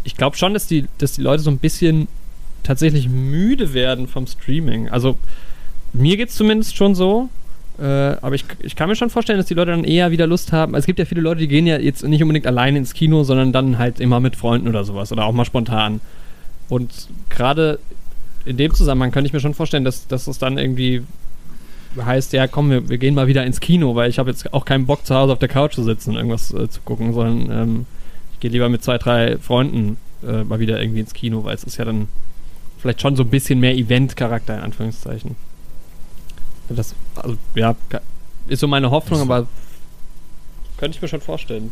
ich glaube schon, dass die, dass die Leute so ein bisschen tatsächlich müde werden vom Streaming. Also mir geht es zumindest schon so. Äh, aber ich, ich kann mir schon vorstellen, dass die Leute dann eher wieder Lust haben. Also es gibt ja viele Leute, die gehen ja jetzt nicht unbedingt alleine ins Kino, sondern dann halt immer mit Freunden oder sowas oder auch mal spontan. Und gerade in dem Zusammenhang könnte ich mir schon vorstellen, dass, dass es dann irgendwie heißt, ja komm, wir, wir gehen mal wieder ins Kino, weil ich habe jetzt auch keinen Bock zu Hause auf der Couch zu sitzen und irgendwas äh, zu gucken, sondern ähm, ich gehe lieber mit zwei, drei Freunden äh, mal wieder irgendwie ins Kino, weil es ist ja dann vielleicht schon so ein bisschen mehr Event-Charakter in Anführungszeichen. Das, also, ja, ist so meine Hoffnung, aber könnte ich mir schon vorstellen.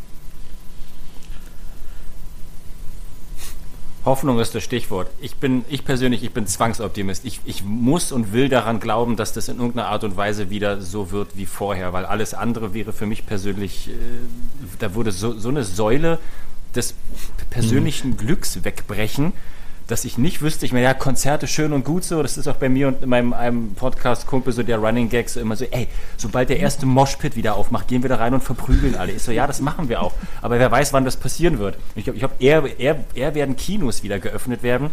Hoffnung ist das Stichwort. Ich bin, ich persönlich, ich bin Zwangsoptimist. Ich, ich muss und will daran glauben, dass das in irgendeiner Art und Weise wieder so wird wie vorher, weil alles andere wäre für mich persönlich, äh, da würde so, so eine Säule des persönlichen mhm. Glücks wegbrechen, dass ich nicht wüsste, ich meine, ja, Konzerte schön und gut so, das ist auch bei mir und in meinem einem Podcast-Kumpel so der Running Gag so immer so, ey, sobald der erste Moshpit wieder aufmacht, gehen wir da rein und verprügeln alle. Ich so, ja, das machen wir auch, aber wer weiß, wann das passieren wird. Ich glaube, ich glaub, eher, eher, eher werden Kinos wieder geöffnet werden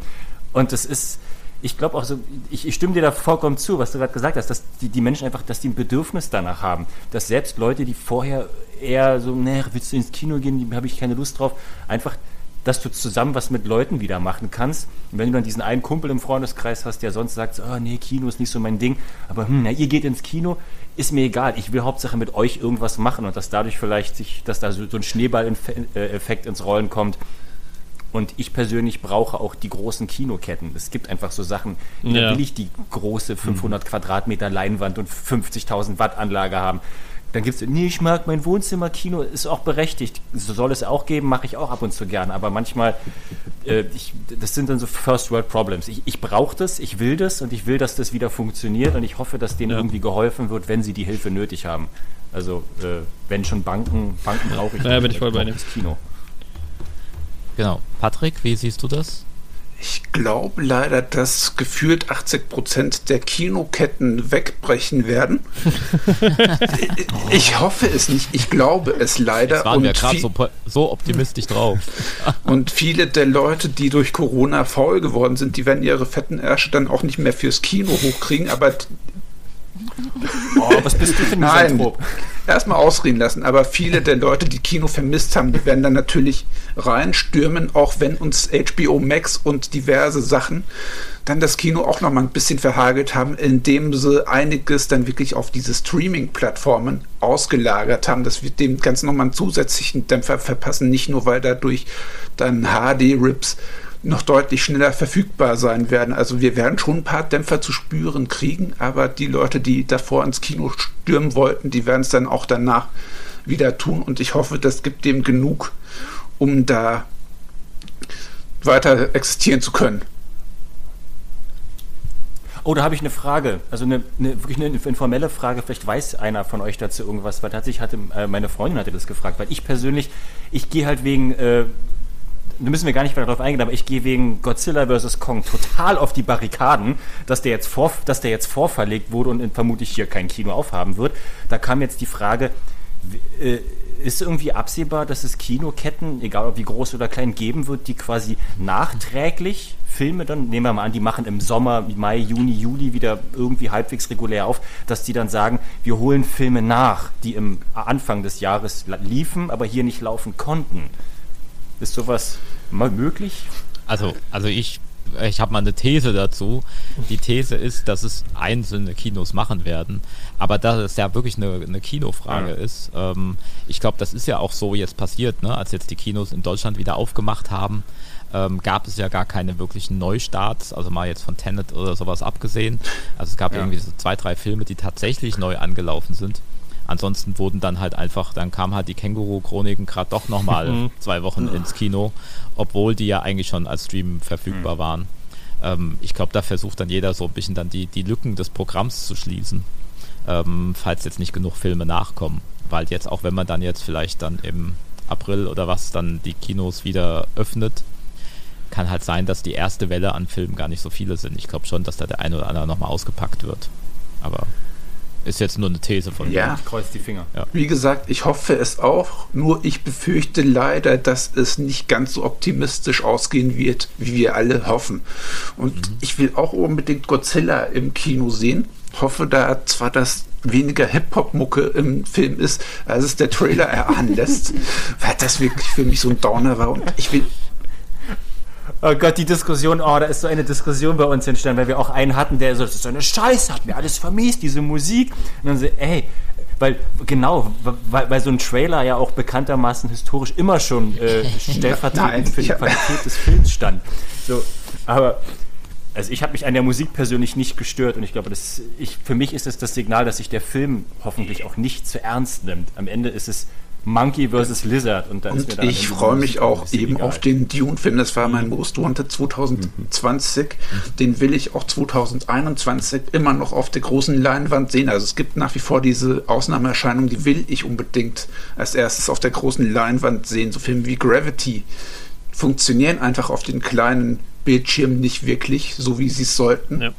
und das ist, ich glaube auch so, ich, ich, stimme dir da vollkommen zu, was du gerade gesagt hast, dass die, die Menschen einfach, dass die ein Bedürfnis danach haben, dass selbst Leute, die vorher eher so, ne, willst du ins Kino gehen, habe ich keine Lust drauf, einfach dass du zusammen was mit Leuten wieder machen kannst. Und wenn du dann diesen einen Kumpel im Freundeskreis hast, der sonst sagt, oh nee, Kino ist nicht so mein Ding, aber hm, na, ihr geht ins Kino, ist mir egal. Ich will Hauptsache mit euch irgendwas machen und dass dadurch vielleicht sich, dass da so, so ein Schneeball-Effekt ins Rollen kommt. Und ich persönlich brauche auch die großen Kinoketten. Es gibt einfach so Sachen, ja. da will ich die große 500 mhm. Quadratmeter Leinwand und 50.000 Watt Anlage haben. Dann gibt es, nee, ich mag mein Wohnzimmerkino, ist auch berechtigt. So soll es auch geben, mache ich auch ab und zu gern. Aber manchmal, äh, ich, das sind dann so First World Problems. Ich, ich brauche das, ich will das und ich will, dass das wieder funktioniert und ich hoffe, dass denen ja. irgendwie geholfen wird, wenn sie die Hilfe nötig haben. Also, äh, wenn schon Banken, Banken brauche ich. Ja, bin ich voll bei dem. Kino. Genau. Patrick, wie siehst du das? Ich glaube leider, dass gefühlt 80 Prozent der Kinoketten wegbrechen werden. ich hoffe es nicht. Ich glaube es leider. Jetzt waren und wir gerade so, so, optimistisch drauf. und viele der Leute, die durch Corona faul geworden sind, die werden ihre fetten Ärsche dann auch nicht mehr fürs Kino hochkriegen. Aber Oh, was bist du für ein Nein, erstmal ausreden lassen. Aber viele der Leute, die Kino vermisst haben, die werden dann natürlich reinstürmen, auch wenn uns HBO Max und diverse Sachen dann das Kino auch noch mal ein bisschen verhagelt haben, indem sie einiges dann wirklich auf diese Streaming-Plattformen ausgelagert haben, dass wir dem Ganzen noch mal einen zusätzlichen Dämpfer verpassen, nicht nur weil dadurch dann HD-Rips noch deutlich schneller verfügbar sein werden. Also wir werden schon ein paar Dämpfer zu spüren kriegen, aber die Leute, die davor ins Kino stürmen wollten, die werden es dann auch danach wieder tun und ich hoffe, das gibt dem genug, um da weiter existieren zu können. Oh, da habe ich eine Frage, also eine, eine, wirklich eine informelle Frage. Vielleicht weiß einer von euch dazu irgendwas, weil tatsächlich hatte äh, meine Freundin hatte das gefragt, weil ich persönlich, ich gehe halt wegen äh, da müssen wir gar nicht weiter darauf eingehen, aber ich gehe wegen Godzilla vs. Kong total auf die Barrikaden, dass der jetzt, vor, dass der jetzt vorverlegt wurde und vermutlich hier kein Kino aufhaben wird. Da kam jetzt die Frage, äh, ist irgendwie absehbar, dass es Kinoketten, egal ob wie groß oder klein, geben wird, die quasi nachträglich Filme dann, nehmen wir mal an, die machen im Sommer, Mai, Juni, Juli wieder irgendwie halbwegs regulär auf, dass die dann sagen, wir holen Filme nach, die im Anfang des Jahres liefen, aber hier nicht laufen konnten. Ist sowas mal möglich? Also, also ich, ich habe mal eine These dazu. Die These ist, dass es einzelne Kinos machen werden, aber dass es ja wirklich eine, eine Kinofrage ja. ist. Ähm, ich glaube, das ist ja auch so jetzt passiert, ne? als jetzt die Kinos in Deutschland wieder aufgemacht haben. Ähm, gab es ja gar keine wirklichen Neustarts, also mal jetzt von Tenet oder sowas abgesehen. Also es gab ja. irgendwie so zwei, drei Filme, die tatsächlich neu angelaufen sind. Ansonsten wurden dann halt einfach, dann kamen halt die Känguru-Chroniken gerade doch nochmal mhm. zwei Wochen ins Kino, obwohl die ja eigentlich schon als Stream verfügbar mhm. waren. Ähm, ich glaube, da versucht dann jeder so ein bisschen dann die, die Lücken des Programms zu schließen, ähm, falls jetzt nicht genug Filme nachkommen. Weil jetzt, auch wenn man dann jetzt vielleicht dann im April oder was dann die Kinos wieder öffnet, kann halt sein, dass die erste Welle an Filmen gar nicht so viele sind. Ich glaube schon, dass da der eine oder andere nochmal ausgepackt wird. Aber Ist jetzt nur eine These von mir. Ja, Ich kreuz die Finger. wie gesagt, ich hoffe es auch, nur ich befürchte leider, dass es nicht ganz so optimistisch ausgehen wird, wie wir alle hoffen. Und ich will auch unbedingt Godzilla im Kino sehen. Hoffe da zwar, dass weniger Hip-Hop-Mucke im Film ist, als es der Trailer erahnen lässt, weil das wirklich für mich so ein Downer war. Und ich will Oh Gott, die Diskussion, oh, da ist so eine Diskussion bei uns entstanden, weil wir auch einen hatten, der so, das ist so eine Scheiße, hat mir alles vermisst, diese Musik. Und dann so, ey, weil, genau, weil, weil so ein Trailer ja auch bekanntermaßen historisch immer schon äh, stellvertretend für die. Qualität des Films stand. So, aber, also ich habe mich an der Musik persönlich nicht gestört und ich glaube, das, ich, für mich ist es das Signal, dass sich der Film hoffentlich auch nicht zu ernst nimmt. Am Ende ist es Monkey vs. Lizard und dann ist mir Und ich freue mich auch eben egal. auf den Dune-Film. Das war mein Most Wanted 2020. Den will ich auch 2021 immer noch auf der großen Leinwand sehen. Also es gibt nach wie vor diese Ausnahmeerscheinung, die will ich unbedingt als erstes auf der großen Leinwand sehen. So Filme wie Gravity funktionieren einfach auf den kleinen Bildschirmen nicht wirklich, so wie sie es sollten. Ja.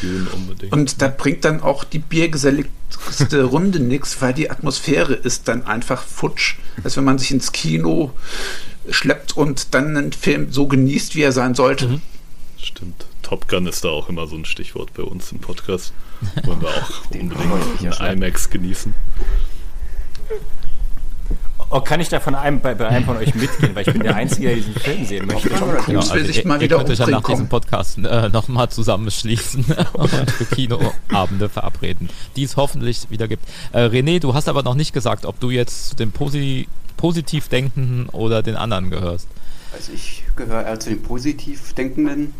Tune unbedingt. Und da bringt dann auch die biergeselligste Runde nichts, weil die Atmosphäre ist dann einfach futsch. Als wenn man sich ins Kino schleppt und dann einen Film so genießt, wie er sein sollte. Stimmt. Top Gun ist da auch immer so ein Stichwort bei uns im Podcast. Wollen wir auch unbedingt einen. IMAX genießen. Oh, kann ich da von einem, bei, bei einem von euch mitgehen, weil ich bin der Einzige, der diesen Film sehen möchte. Tom Ja, Cruise will also sich ihr, mal ihr wieder könnt euch ja nach diesem. Podcast äh, nochmal zusammenschließen und für Kinoabende verabreden, die es hoffentlich wieder gibt. Äh, René, du hast aber noch nicht gesagt, ob du jetzt zu den Posi positiv Denkenden oder den anderen gehörst. Also ich gehöre eher zu den positiv Denkenden.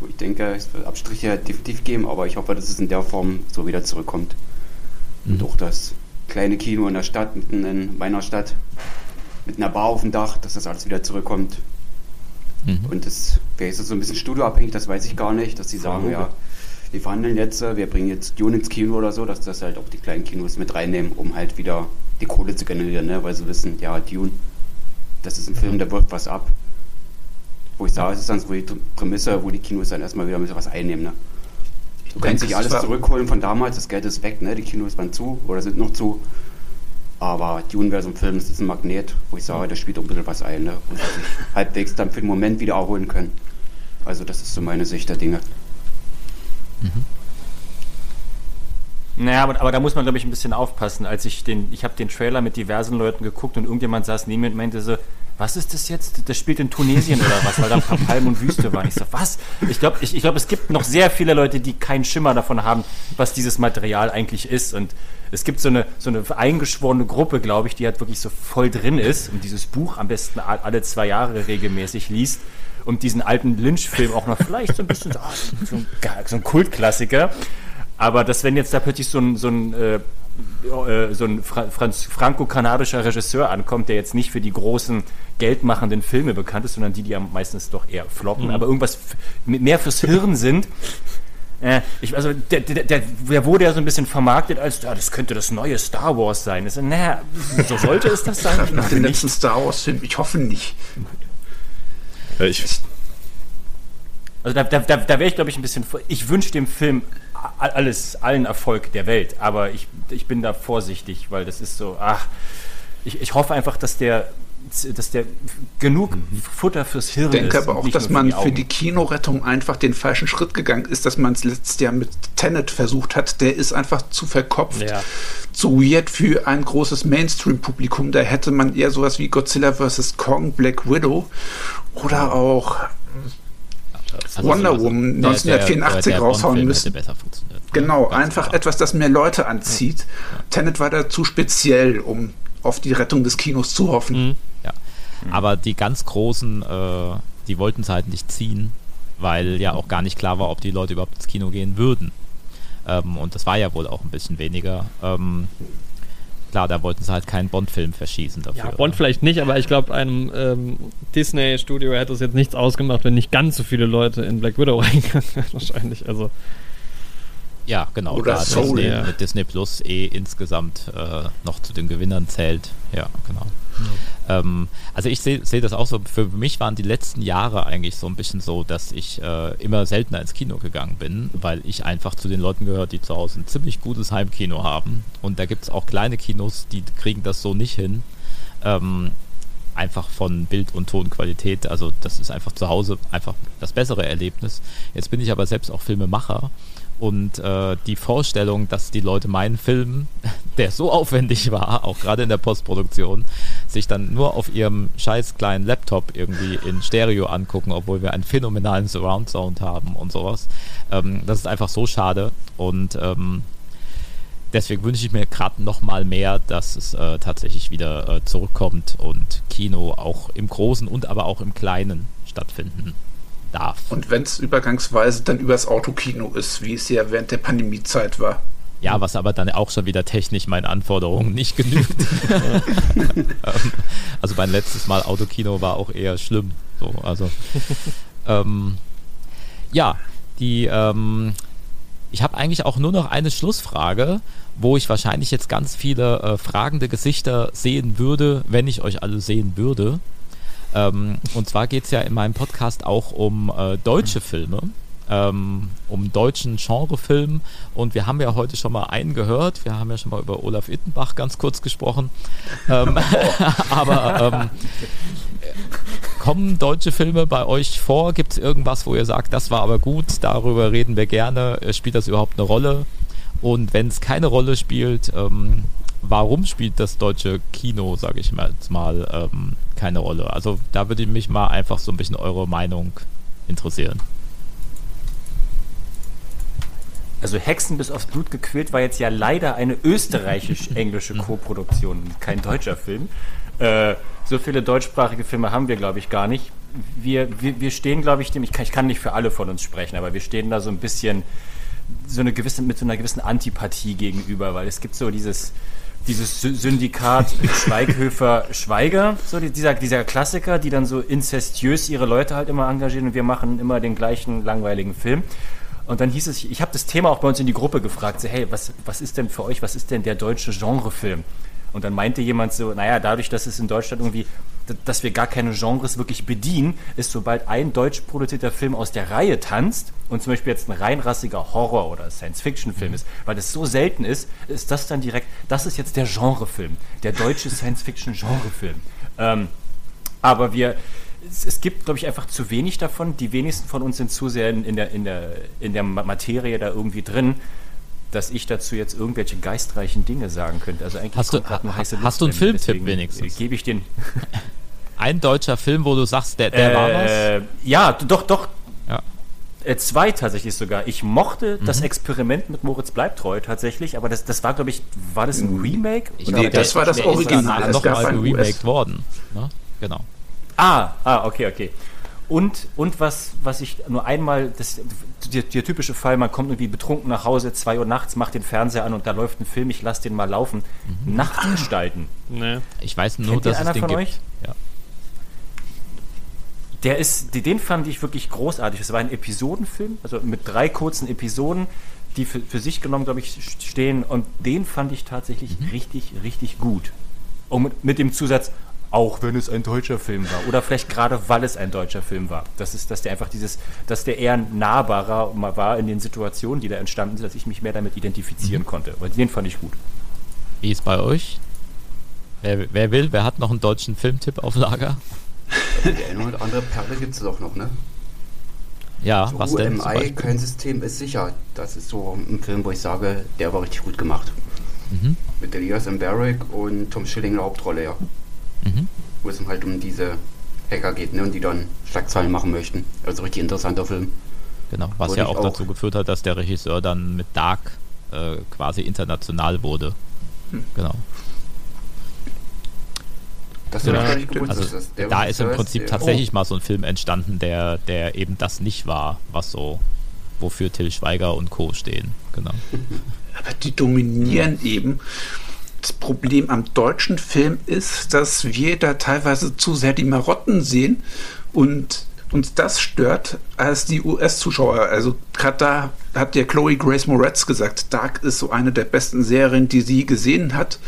wo Ich denke, es wird Abstriche definitiv geben, aber ich hoffe, dass es in der Form so wieder zurückkommt. Und auch das kleine Kino in der Stadt, mitten in meiner Stadt, mit einer Bar auf dem Dach, dass das alles wieder zurückkommt. Mhm. Und das wäre jetzt so ein bisschen studioabhängig, das weiß ich gar nicht, dass sie sagen, ja, wir verhandeln jetzt, wir bringen jetzt Dune ins Kino oder so, dass das halt auch die kleinen Kinos mit reinnehmen, um halt wieder die Kohle zu generieren, ne? weil sie wissen, ja, Dune, das ist ein Film, der wirft was ab. Wo ich sage, es ist dann so die Prämisse, wo die Kinos dann erstmal wieder mit was einnehmen. Ne? Du kannst nicht es alles zurückholen von damals, das Geld ist weg, ne? die Kinos waren zu oder sind noch zu. Aber Film, das ist ein Magnet, wo ich sage, da spielt auch ein bisschen was ein, ne? und sich halbwegs dann für den Moment wieder erholen können. Also das ist so meine Sicht der Dinge. Naja, aber, aber da muss man, glaube ich, ein bisschen aufpassen. Als ich den, ich habe den Trailer mit diversen Leuten geguckt und irgendjemand saß neben mir und meinte so, was ist das jetzt? Das spielt in Tunesien oder was? Weil da ein paar Palmen und Wüste waren. Ich so, was? Ich glaube, ich, ich glaub, es gibt noch sehr viele Leute, die keinen Schimmer davon haben, was dieses Material eigentlich ist. Und es gibt so eine, so eine eingeschworene Gruppe, glaube ich, die halt wirklich so voll drin ist und dieses Buch am besten alle zwei Jahre regelmäßig liest und diesen alten Lynch-Film auch noch vielleicht so ein bisschen so, ah, so, ein, so ein Kultklassiker. Aber dass wenn jetzt da plötzlich so ein, so ein, äh, so ein franco-kanadischer Regisseur ankommt, der jetzt nicht für die großen geldmachenden Filme bekannt ist, sondern die, die ja meistens doch eher floppen, aber irgendwas mehr fürs Hirn sind. Äh, ich, also der, der, der, der wurde ja so ein bisschen vermarktet als, ja, das könnte das neue Star Wars sein. So, naja, so sollte es das sein? Ich Nach dem letzten Star Wars-Film, ich hoffe nicht. Ja, ich, Also da, da, da, da wäre ich, glaube ich, ein bisschen. Ich wünsche dem Film alles, allen Erfolg der Welt, aber ich, ich bin da vorsichtig, weil das ist so, ach, ich, ich hoffe einfach, dass der, dass der genug Futter fürs Hirn Ich denke ist. aber auch, dass man für für die die Kinorettung einfach den falschen Schritt gegangen ist, dass man es letztes Jahr mit Tenet versucht hat. Der ist einfach zu verkopft, Ja. zu weird für ein großes Mainstream-Publikum. Da hätte man eher sowas wie Godzilla vs. Kong, Black Widow oder auch Also Wonder so- Woman der- 1984 der- der raushauen Bond-Film müssen. hätte besser funktioniert. Genau, einfach klar. etwas, das mehr Leute anzieht. Tenet war da zu speziell, um auf die Rettung des Kinos zu hoffen. Ja. Aber die ganz großen, äh, die wollten es halt nicht ziehen, weil ja auch gar nicht klar war, ob die Leute überhaupt ins Kino gehen würden. Ähm, und das war ja wohl auch ein bisschen weniger. Ähm, klar, da wollten sie halt keinen Bond-Film verschießen dafür. Ja, Bond vielleicht nicht, aber ich glaube, einem ähm, Disney-Studio hätte es jetzt nichts ausgemacht, wenn nicht ganz so viele Leute in Black Widow reingegangen wären, wahrscheinlich. Also, Ja, genau. Oder da Soul. Disney Ja. mit Disney Plus eh insgesamt äh, noch zu den Gewinnern zählt. Ja, genau. Ähm, also ich sehe seh das auch so, für mich waren die letzten Jahre eigentlich so ein bisschen so, dass ich äh, immer seltener ins Kino gegangen bin, weil ich einfach zu den Leuten gehört, die zu Hause ein ziemlich gutes Heimkino haben. Und da gibt es auch kleine Kinos, die kriegen das so nicht hin. Ähm, einfach von Bild- und Tonqualität. Also das ist einfach zu Hause einfach das bessere Erlebnis. Jetzt bin ich aber selbst auch Filmemacher und äh, die Vorstellung, dass die Leute meinen Film, der so aufwendig war, auch gerade in der Postproduktion, sich dann nur auf ihrem scheiß kleinen Laptop irgendwie in Stereo angucken, obwohl wir einen phänomenalen Surround Sound haben und sowas. Ähm, das ist einfach so schade und ähm, deswegen wünsche ich mir gerade noch mal mehr, dass es äh, tatsächlich wieder äh, zurückkommt und Kino auch im Großen und aber auch im Kleinen stattfinden darf. Und wenn es übergangsweise dann übers Autokino ist, wie es ja während der Pandemiezeit war. Ja, was aber dann auch schon wieder technisch meinen Anforderungen nicht genügt. Ähm, also mein letztes Mal Autokino war auch eher schlimm. So, also ähm, ja, die ähm, ich habe eigentlich auch nur noch eine Schlussfrage, wo ich wahrscheinlich jetzt ganz viele äh, fragende Gesichter sehen würde, wenn ich euch alle sehen würde. Ähm, und zwar geht es ja in meinem Podcast auch um äh, deutsche Filme, ähm, um deutschen Genrefilm. Und wir haben ja heute schon mal einen gehört. Wir haben ja schon mal über Olaf Ittenbach ganz kurz gesprochen. Ähm, aber ähm, kommen deutsche Filme bei euch vor? Gibt es irgendwas, wo ihr sagt, das war aber gut, darüber reden wir gerne? Spielt das überhaupt eine Rolle? Und wenn es keine Rolle spielt, ähm, warum spielt das deutsche Kino, sage ich mal, jetzt mal ähm, keine Rolle? Also da würde mich mal einfach so ein bisschen eure Meinung interessieren. Also Hexen bis aufs Blut gequält war jetzt ja leider eine österreichisch-englische Co-Produktion, kein deutscher Film. Äh, so viele deutschsprachige Filme haben wir, glaube ich, gar nicht. Wir, wir, wir stehen, glaube ich, dem, ich kann, ich kann nicht für alle von uns sprechen, aber wir stehen da so ein bisschen so eine gewisse, mit so einer gewissen Antipathie gegenüber, weil es gibt so dieses, dieses Syndikat Schweighöfer Schweiger, so dieser, dieser Klassiker, die dann so inzestiös ihre Leute halt immer engagieren und wir machen immer den gleichen langweiligen Film. Und dann hieß es, ich habe das Thema auch bei uns in die Gruppe gefragt, so, hey, was, was ist denn für euch, was ist denn der deutsche Genrefilm? Und dann meinte jemand so, naja, dadurch, dass es in Deutschland irgendwie, dass wir gar keine Genres wirklich bedienen, ist sobald ein deutsch produzierter Film aus der Reihe tanzt und zum Beispiel jetzt ein reinrassiger Horror- oder Science-Fiction-Film ist, weil das so selten ist, ist das dann direkt, das ist jetzt der Genrefilm, der deutsche Science-Fiction-Genrefilm. Ähm, aber wir, es, es gibt, glaube ich, einfach zu wenig davon. Die wenigsten von uns sind zu sehr in, in, der, in, der, in der Materie da irgendwie drin dass ich dazu jetzt irgendwelche geistreichen Dinge sagen könnte. Also eigentlich hast du, eine heiße Luft hast du einen Filmtipp wenigstens? Gebe ich den. Ein deutscher Film, wo du sagst, der, der äh, war was? Ja, doch, doch. Ja. Äh, zwei tatsächlich sogar. Ich mochte mhm. das Experiment mit Moritz Bleibtreu tatsächlich, aber das, das war, glaube ich, war das ein Remake? Ich nee, das war das Original. Ist nochmal geremaked worden. Ne? Genau. Ah, ah, okay, okay. Und, und was, was ich nur einmal, das, der, der, typische Fall, man kommt irgendwie betrunken nach Hause, 2 Uhr nachts, macht den Fernseher an und da läuft ein Film, ich lasse den mal laufen. Mhm. Nachtgestalten. Nee. Ich weiß nur, Kennt dass es den von gibt. Euch? Der ist, den fand ich wirklich großartig. Es war ein Episodenfilm, also mit drei kurzen Episoden, die für, für sich genommen, glaube ich, stehen. Und den fand ich tatsächlich mhm. richtig, richtig gut. Und mit, mit dem Zusatz, auch wenn es ein deutscher Film war. Oder vielleicht gerade, weil es ein deutscher Film war. Das ist, dass der einfach dieses, dass der eher nahbarer war in den Situationen, die da entstanden sind, dass ich mich mehr damit identifizieren mhm. konnte. Weil den fand ich gut. Wie ist bei euch? Wer, wer will, wer hat noch einen deutschen Filmtipp auf Lager? Die eine oder andere Perle gibt es doch noch, ne? Ja, so was denn? UMI, kein System ist sicher. Das ist so ein Film, wo ich sage, der war richtig gut gemacht. Mhm. Mit Elias Mbarek und Tom Schilling in der Hauptrolle, ja. Mhm. Wo es halt um diese Hacker geht, ne, und die dann Schlagzeilen machen möchten. Also richtig interessanter Film. Genau, was Wollte ja auch, auch, dazu geführt hat, dass der Regisseur dann mit Dark äh, quasi international wurde. Hm. Genau. Das ja, gewusst, also da ist im Prinzip ist, tatsächlich oh. mal so ein Film entstanden, der, der eben das nicht war, was so, wofür Till Schweiger und Co. stehen. Genau. Aber die dominieren eben das Problem am deutschen Film ist, dass wir da teilweise zu sehr die Marotten sehen und uns das stört als die US-Zuschauer. Also gerade da hat ja Chloe Grace Moretz gesagt, Dark ist so eine der besten Serien, die sie gesehen hat.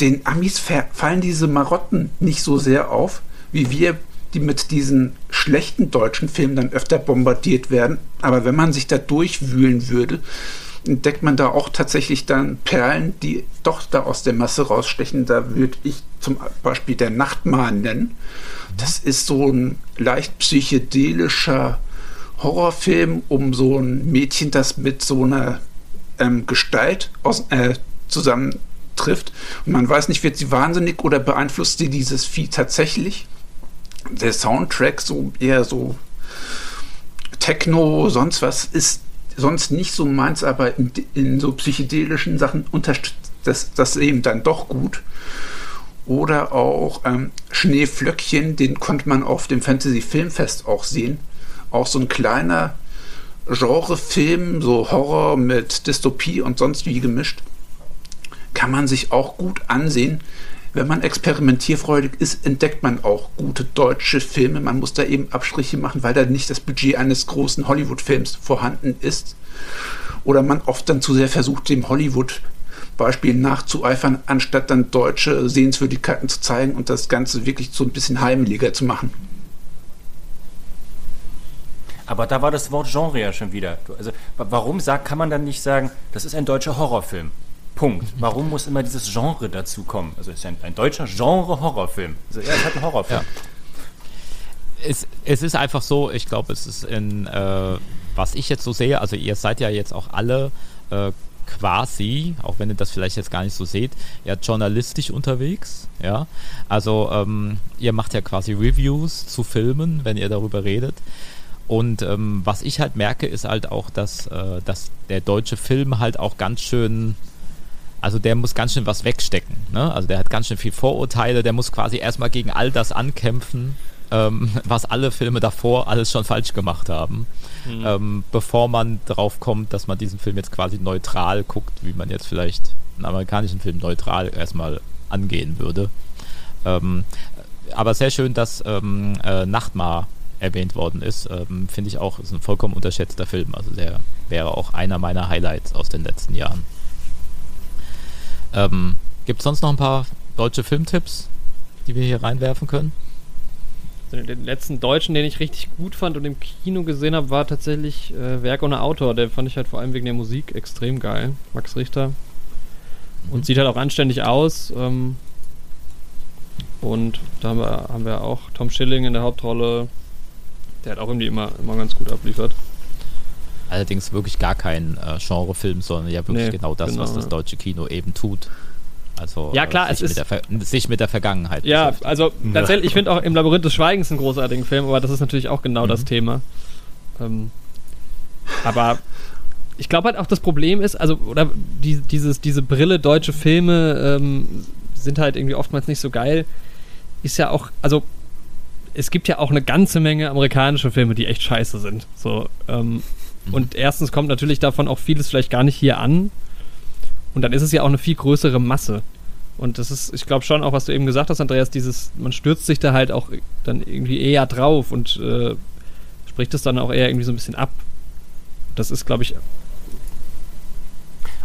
Den Amis fallen diese Marotten nicht so sehr auf, wie wir, die mit diesen schlechten deutschen Filmen dann öfter bombardiert werden. Aber wenn man sich da durchwühlen würde, entdeckt man da auch tatsächlich dann Perlen, die doch da aus der Masse rausstechen. Da würde ich zum Beispiel der Nachtmann nennen. Das ist so ein leicht psychedelischer Horrorfilm um so ein Mädchen, das mit so einer ähm, Gestalt aus, äh, zusammentrifft. Und man weiß nicht, wird sie wahnsinnig oder beeinflusst sie dieses Vieh tatsächlich? Der Soundtrack so eher so Techno, sonst was ist sonst nicht so meins, aber in, in so psychedelischen Sachen unterstützt das, das eben dann doch gut. Oder auch ähm, Schneeflöckchen, den konnte man auf dem Fantasy Filmfest auch sehen. Auch so ein kleiner Genrefilm, so Horror mit Dystopie und sonst wie gemischt. Kann man sich auch gut ansehen. Wenn man experimentierfreudig ist, entdeckt man auch gute deutsche Filme. Man muss da eben Abstriche machen, weil da nicht das Budget eines großen Hollywood-Films vorhanden ist. Oder man oft dann zu sehr versucht, dem Hollywood-Beispiel nachzueifern, anstatt dann deutsche Sehenswürdigkeiten zu zeigen und das Ganze wirklich so ein bisschen heimeliger zu machen. Aber da war das Wort Genre ja schon wieder. Also, warum sagt, kann man dann nicht sagen, das ist ein deutscher Horrorfilm? Punkt. Warum muss immer dieses Genre dazu kommen? Also es ist ein, ein deutscher Genre-Horrorfilm. Also er ist halt ein Horrorfilm. Ja. Es, es ist einfach so, ich glaube, es ist in, äh, was ich jetzt so sehe, also ihr seid ja jetzt auch alle äh, quasi, auch wenn ihr das vielleicht jetzt gar nicht so seht, ja journalistisch unterwegs, ja. Also ähm, ihr macht ja quasi Reviews zu Filmen, wenn ihr darüber redet. Und ähm, was ich halt merke, ist halt auch, dass, äh, dass der deutsche Film halt auch ganz schön also der muss ganz schön was wegstecken. Ne? Also der hat ganz schön viel Vorurteile, der muss quasi erstmal gegen all das ankämpfen, ähm, was alle Filme davor alles schon falsch gemacht haben. Mhm. Ähm, bevor man drauf kommt, dass man diesen Film jetzt quasi neutral guckt, wie man jetzt vielleicht einen amerikanischen Film neutral erstmal angehen würde. Ähm, aber sehr schön, dass ähm, äh, Nachtmar erwähnt worden ist. Ähm, Finde ich auch, ist ein vollkommen unterschätzter Film. Also der wäre auch einer meiner Highlights aus den letzten Jahren. Ähm, Gibt es sonst noch ein paar deutsche Filmtipps, die wir hier reinwerfen können? Also den letzten deutschen, den ich richtig gut fand und im Kino gesehen habe, war tatsächlich äh, Werk ohne Autor. Der fand ich halt vor allem wegen der Musik extrem geil. Max Richter. Und mhm. sieht halt auch anständig aus. Ähm, und da haben wir, haben wir auch Tom Schilling in der Hauptrolle. Der hat auch irgendwie immer, immer ganz gut abliefert. Allerdings wirklich gar kein äh, Genrefilm, sondern ja wirklich nee, genau das, genau, was das deutsche Kino eben tut. Also ja klar, äh, es ist mit sich mit der Vergangenheit. Ja, also tatsächlich, ich finde auch im Labyrinth des Schweigens einen großartigen Film, aber das ist natürlich auch genau mhm. das Thema. Ähm, aber ich glaube halt auch das Problem ist, also oder die, dieses diese Brille deutsche Filme ähm, sind halt irgendwie oftmals nicht so geil. Ist ja auch, also es gibt ja auch eine ganze Menge amerikanische Filme, die echt scheiße sind. So ähm. Und erstens kommt natürlich davon auch vieles vielleicht gar nicht hier an. Und dann ist es ja auch eine viel größere Masse. Und das ist, ich glaube schon auch, was du eben gesagt hast, Andreas, dieses, man stürzt sich da halt auch dann irgendwie eher drauf und äh, spricht es dann auch eher irgendwie so ein bisschen ab. Das ist, glaube ich.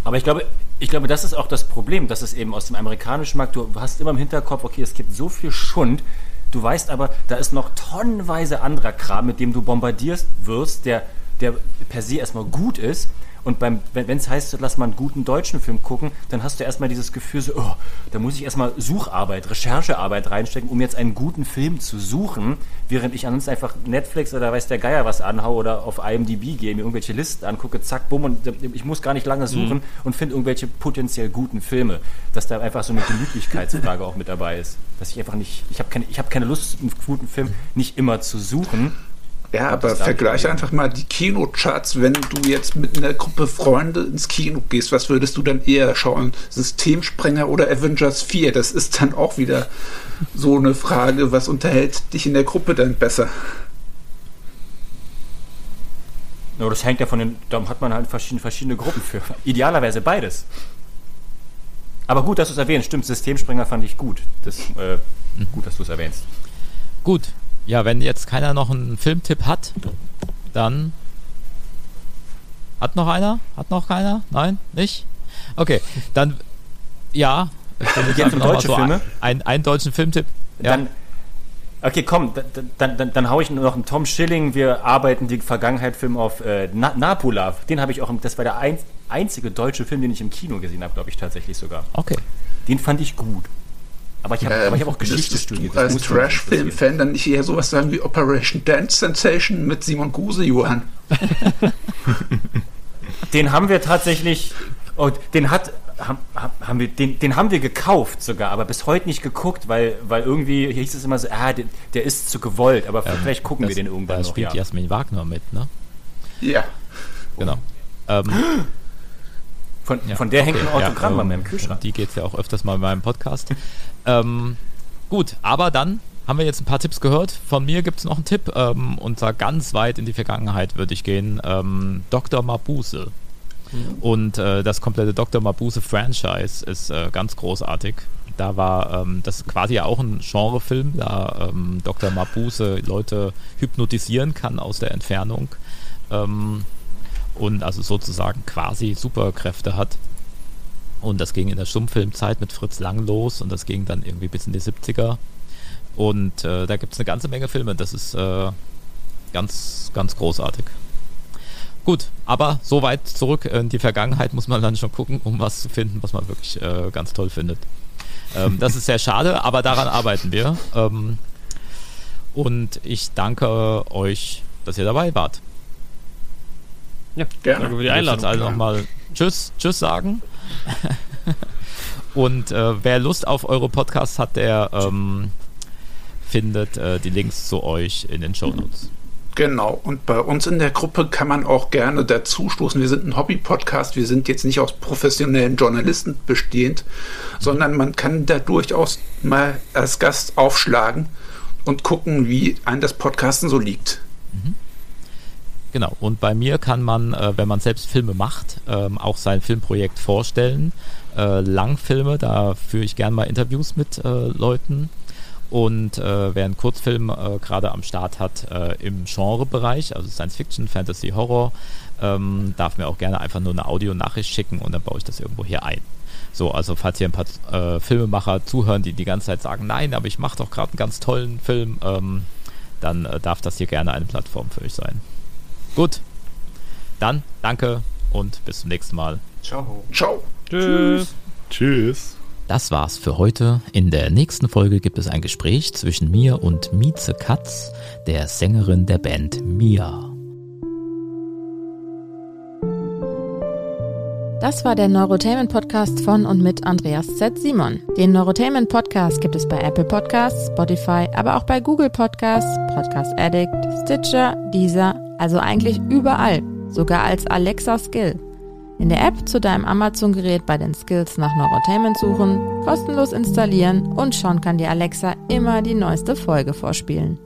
Aber ich glaube, ich glaube, das ist auch das Problem, dass es eben aus dem amerikanischen Markt, du hast immer im Hinterkopf, okay, es gibt so viel Schund, du weißt aber, da ist noch tonnenweise anderer Kram, mit dem du bombardierst wirst, der der per se erstmal gut ist. Und beim, wenn es heißt, lass mal einen guten deutschen Film gucken, dann hast du erstmal dieses Gefühl, so, oh, da muss ich erstmal Sucharbeit, Recherchearbeit reinstecken, um jetzt einen guten Film zu suchen, während ich ansonsten einfach Netflix oder weiß der Geier was anhaue oder auf IMDb gehe, mir irgendwelche Listen angucke, zack, bumm, und ich muss gar nicht lange suchen mhm. und finde irgendwelche potenziell guten Filme. Dass da einfach so eine Gemütlichkeitsfrage auch mit dabei ist. Dass ich einfach nicht, ich habe keine, hab keine Lust, einen guten Film nicht immer zu suchen ja, aber vergleiche einfach mal die Kinocharts, wenn du jetzt mit einer Gruppe Freunde ins Kino gehst, was würdest du dann eher schauen? Systemsprenger oder Avengers 4? Das ist dann auch wieder so eine Frage, was unterhält dich in der Gruppe dann besser? No, das hängt ja von den, da hat man halt verschiedene, verschiedene Gruppen für. Idealerweise beides. Aber gut, dass du es erwähnst. Stimmt, Systemsprenger fand ich gut. Das, äh, gut, dass du es erwähnst. Gut, ja, wenn jetzt keiner noch einen Filmtipp hat, dann. Hat noch einer? Hat noch keiner? Nein? Nicht? Okay, dann. Ja, Jetzt um deutsche so Filme? Ein, einen deutschen Filmtipp. Ja. Dann, okay, komm, dann, dann, dann, dann hau ich nur noch einen Tom Schilling. Wir arbeiten die Vergangenheit-Film auf äh, Na Napula. Den habe ich auch, im, das war der ein, einzige deutsche Film, den ich im Kino gesehen habe, glaube ich tatsächlich sogar. Okay. Den fand ich gut. Aber ich habe Ähm, hab auch Geschichte müsstest studiert. Das als. Trash-Film-Fan dann nicht eher sowas sagen wie Operation Dance Sensation mit Simon Guse, Johann? Den haben wir tatsächlich, oh, den hat, haben, haben wir, den, den haben wir gekauft sogar, aber bis heute nicht geguckt, weil, weil irgendwie hieß es immer so, ah, der, der ist zu gewollt, aber vielleicht gucken wir den irgendwann Da noch. spielt Ja. Jasmin Wagner mit, ne? Ja. Genau. Ähm, Von, ja, von der hängt ein Autogramm ja, bei ähm, meinem Kühlschrank. Die geht es ja auch öfters mal in meinem Podcast. Ähm, gut, aber dann haben wir jetzt ein paar Tipps gehört. Von mir gibt es noch einen Tipp. Ähm, und zwar ganz weit in die Vergangenheit würde ich gehen. Ähm, Dr. Mabuse. Und äh, das komplette Dr. Mabuse-Franchise ist äh, ganz großartig. Da war ähm, das quasi ja auch ein Genrefilm, da ähm, Dr. Mabuse Leute hypnotisieren kann aus der Entfernung. Ähm, und also sozusagen quasi Superkräfte hat. Und das ging in der Stummfilmzeit mit Fritz Lang los und das ging dann irgendwie bis in die 70er. Und äh, da gibt es eine ganze Menge Filme. Das ist äh, ganz, ganz großartig. Gut, aber so weit zurück in die Vergangenheit muss man dann schon gucken, um was zu finden, was man wirklich äh, ganz toll findet. Ähm, das ist sehr schade, aber daran arbeiten wir. Ähm, und ich danke euch, dass ihr dabei wart. Ja, Gerne. danke für die Ich Einladung. jetzt also nochmal Tschüss, Tschüss sagen. Und äh, wer Lust auf eure Podcasts hat, der ähm, findet äh, die Links zu euch in den Show Notes. Genau, und bei uns in der Gruppe kann man auch gerne dazustoßen. Wir sind ein Hobby-Podcast, wir sind jetzt nicht aus professionellen Journalisten bestehend, sondern man kann da durchaus mal als Gast aufschlagen und gucken, wie ein das Podcasten so liegt. Genau, und bei mir kann man, äh, wenn man selbst Filme macht, ähm, auch sein Filmprojekt vorstellen. Äh, Langfilme, da führe ich gern mal Interviews mit äh, Leuten. Und äh, wer einen Kurzfilm äh, gerade am Start hat äh, im Genrebereich, also Science Fiction, Fantasy, Horror, ähm, darf mir auch gerne einfach nur eine Audionachricht schicken und dann baue ich das irgendwo hier ein. So, also falls hier ein paar Filmemacher zuhören, die die ganze Zeit sagen, nein, aber ich mache doch gerade einen ganz tollen Film, ähm, dann darf das hier gerne eine Plattform für euch sein. Gut, dann danke und bis zum nächsten Mal. Ciao. Ciao. Tschüss. Tschüss. Das war's für heute. In der nächsten Folge gibt es ein Gespräch zwischen mir und Mieze Katz, der Sängerin der Band Mia. Das war der Neurotainment Podcast von und mit Andreas Z. Simon. Den Neurotainment Podcast gibt es bei Apple Podcasts, Spotify, aber auch bei Google Podcasts, Podcast Addict, Stitcher, Deezer, also eigentlich überall, sogar als Alexa Skill. In der App zu deinem Amazon-Gerät bei den Skills nach Neurotainment suchen, kostenlos installieren und schon kann dir Alexa immer die neueste Folge vorspielen.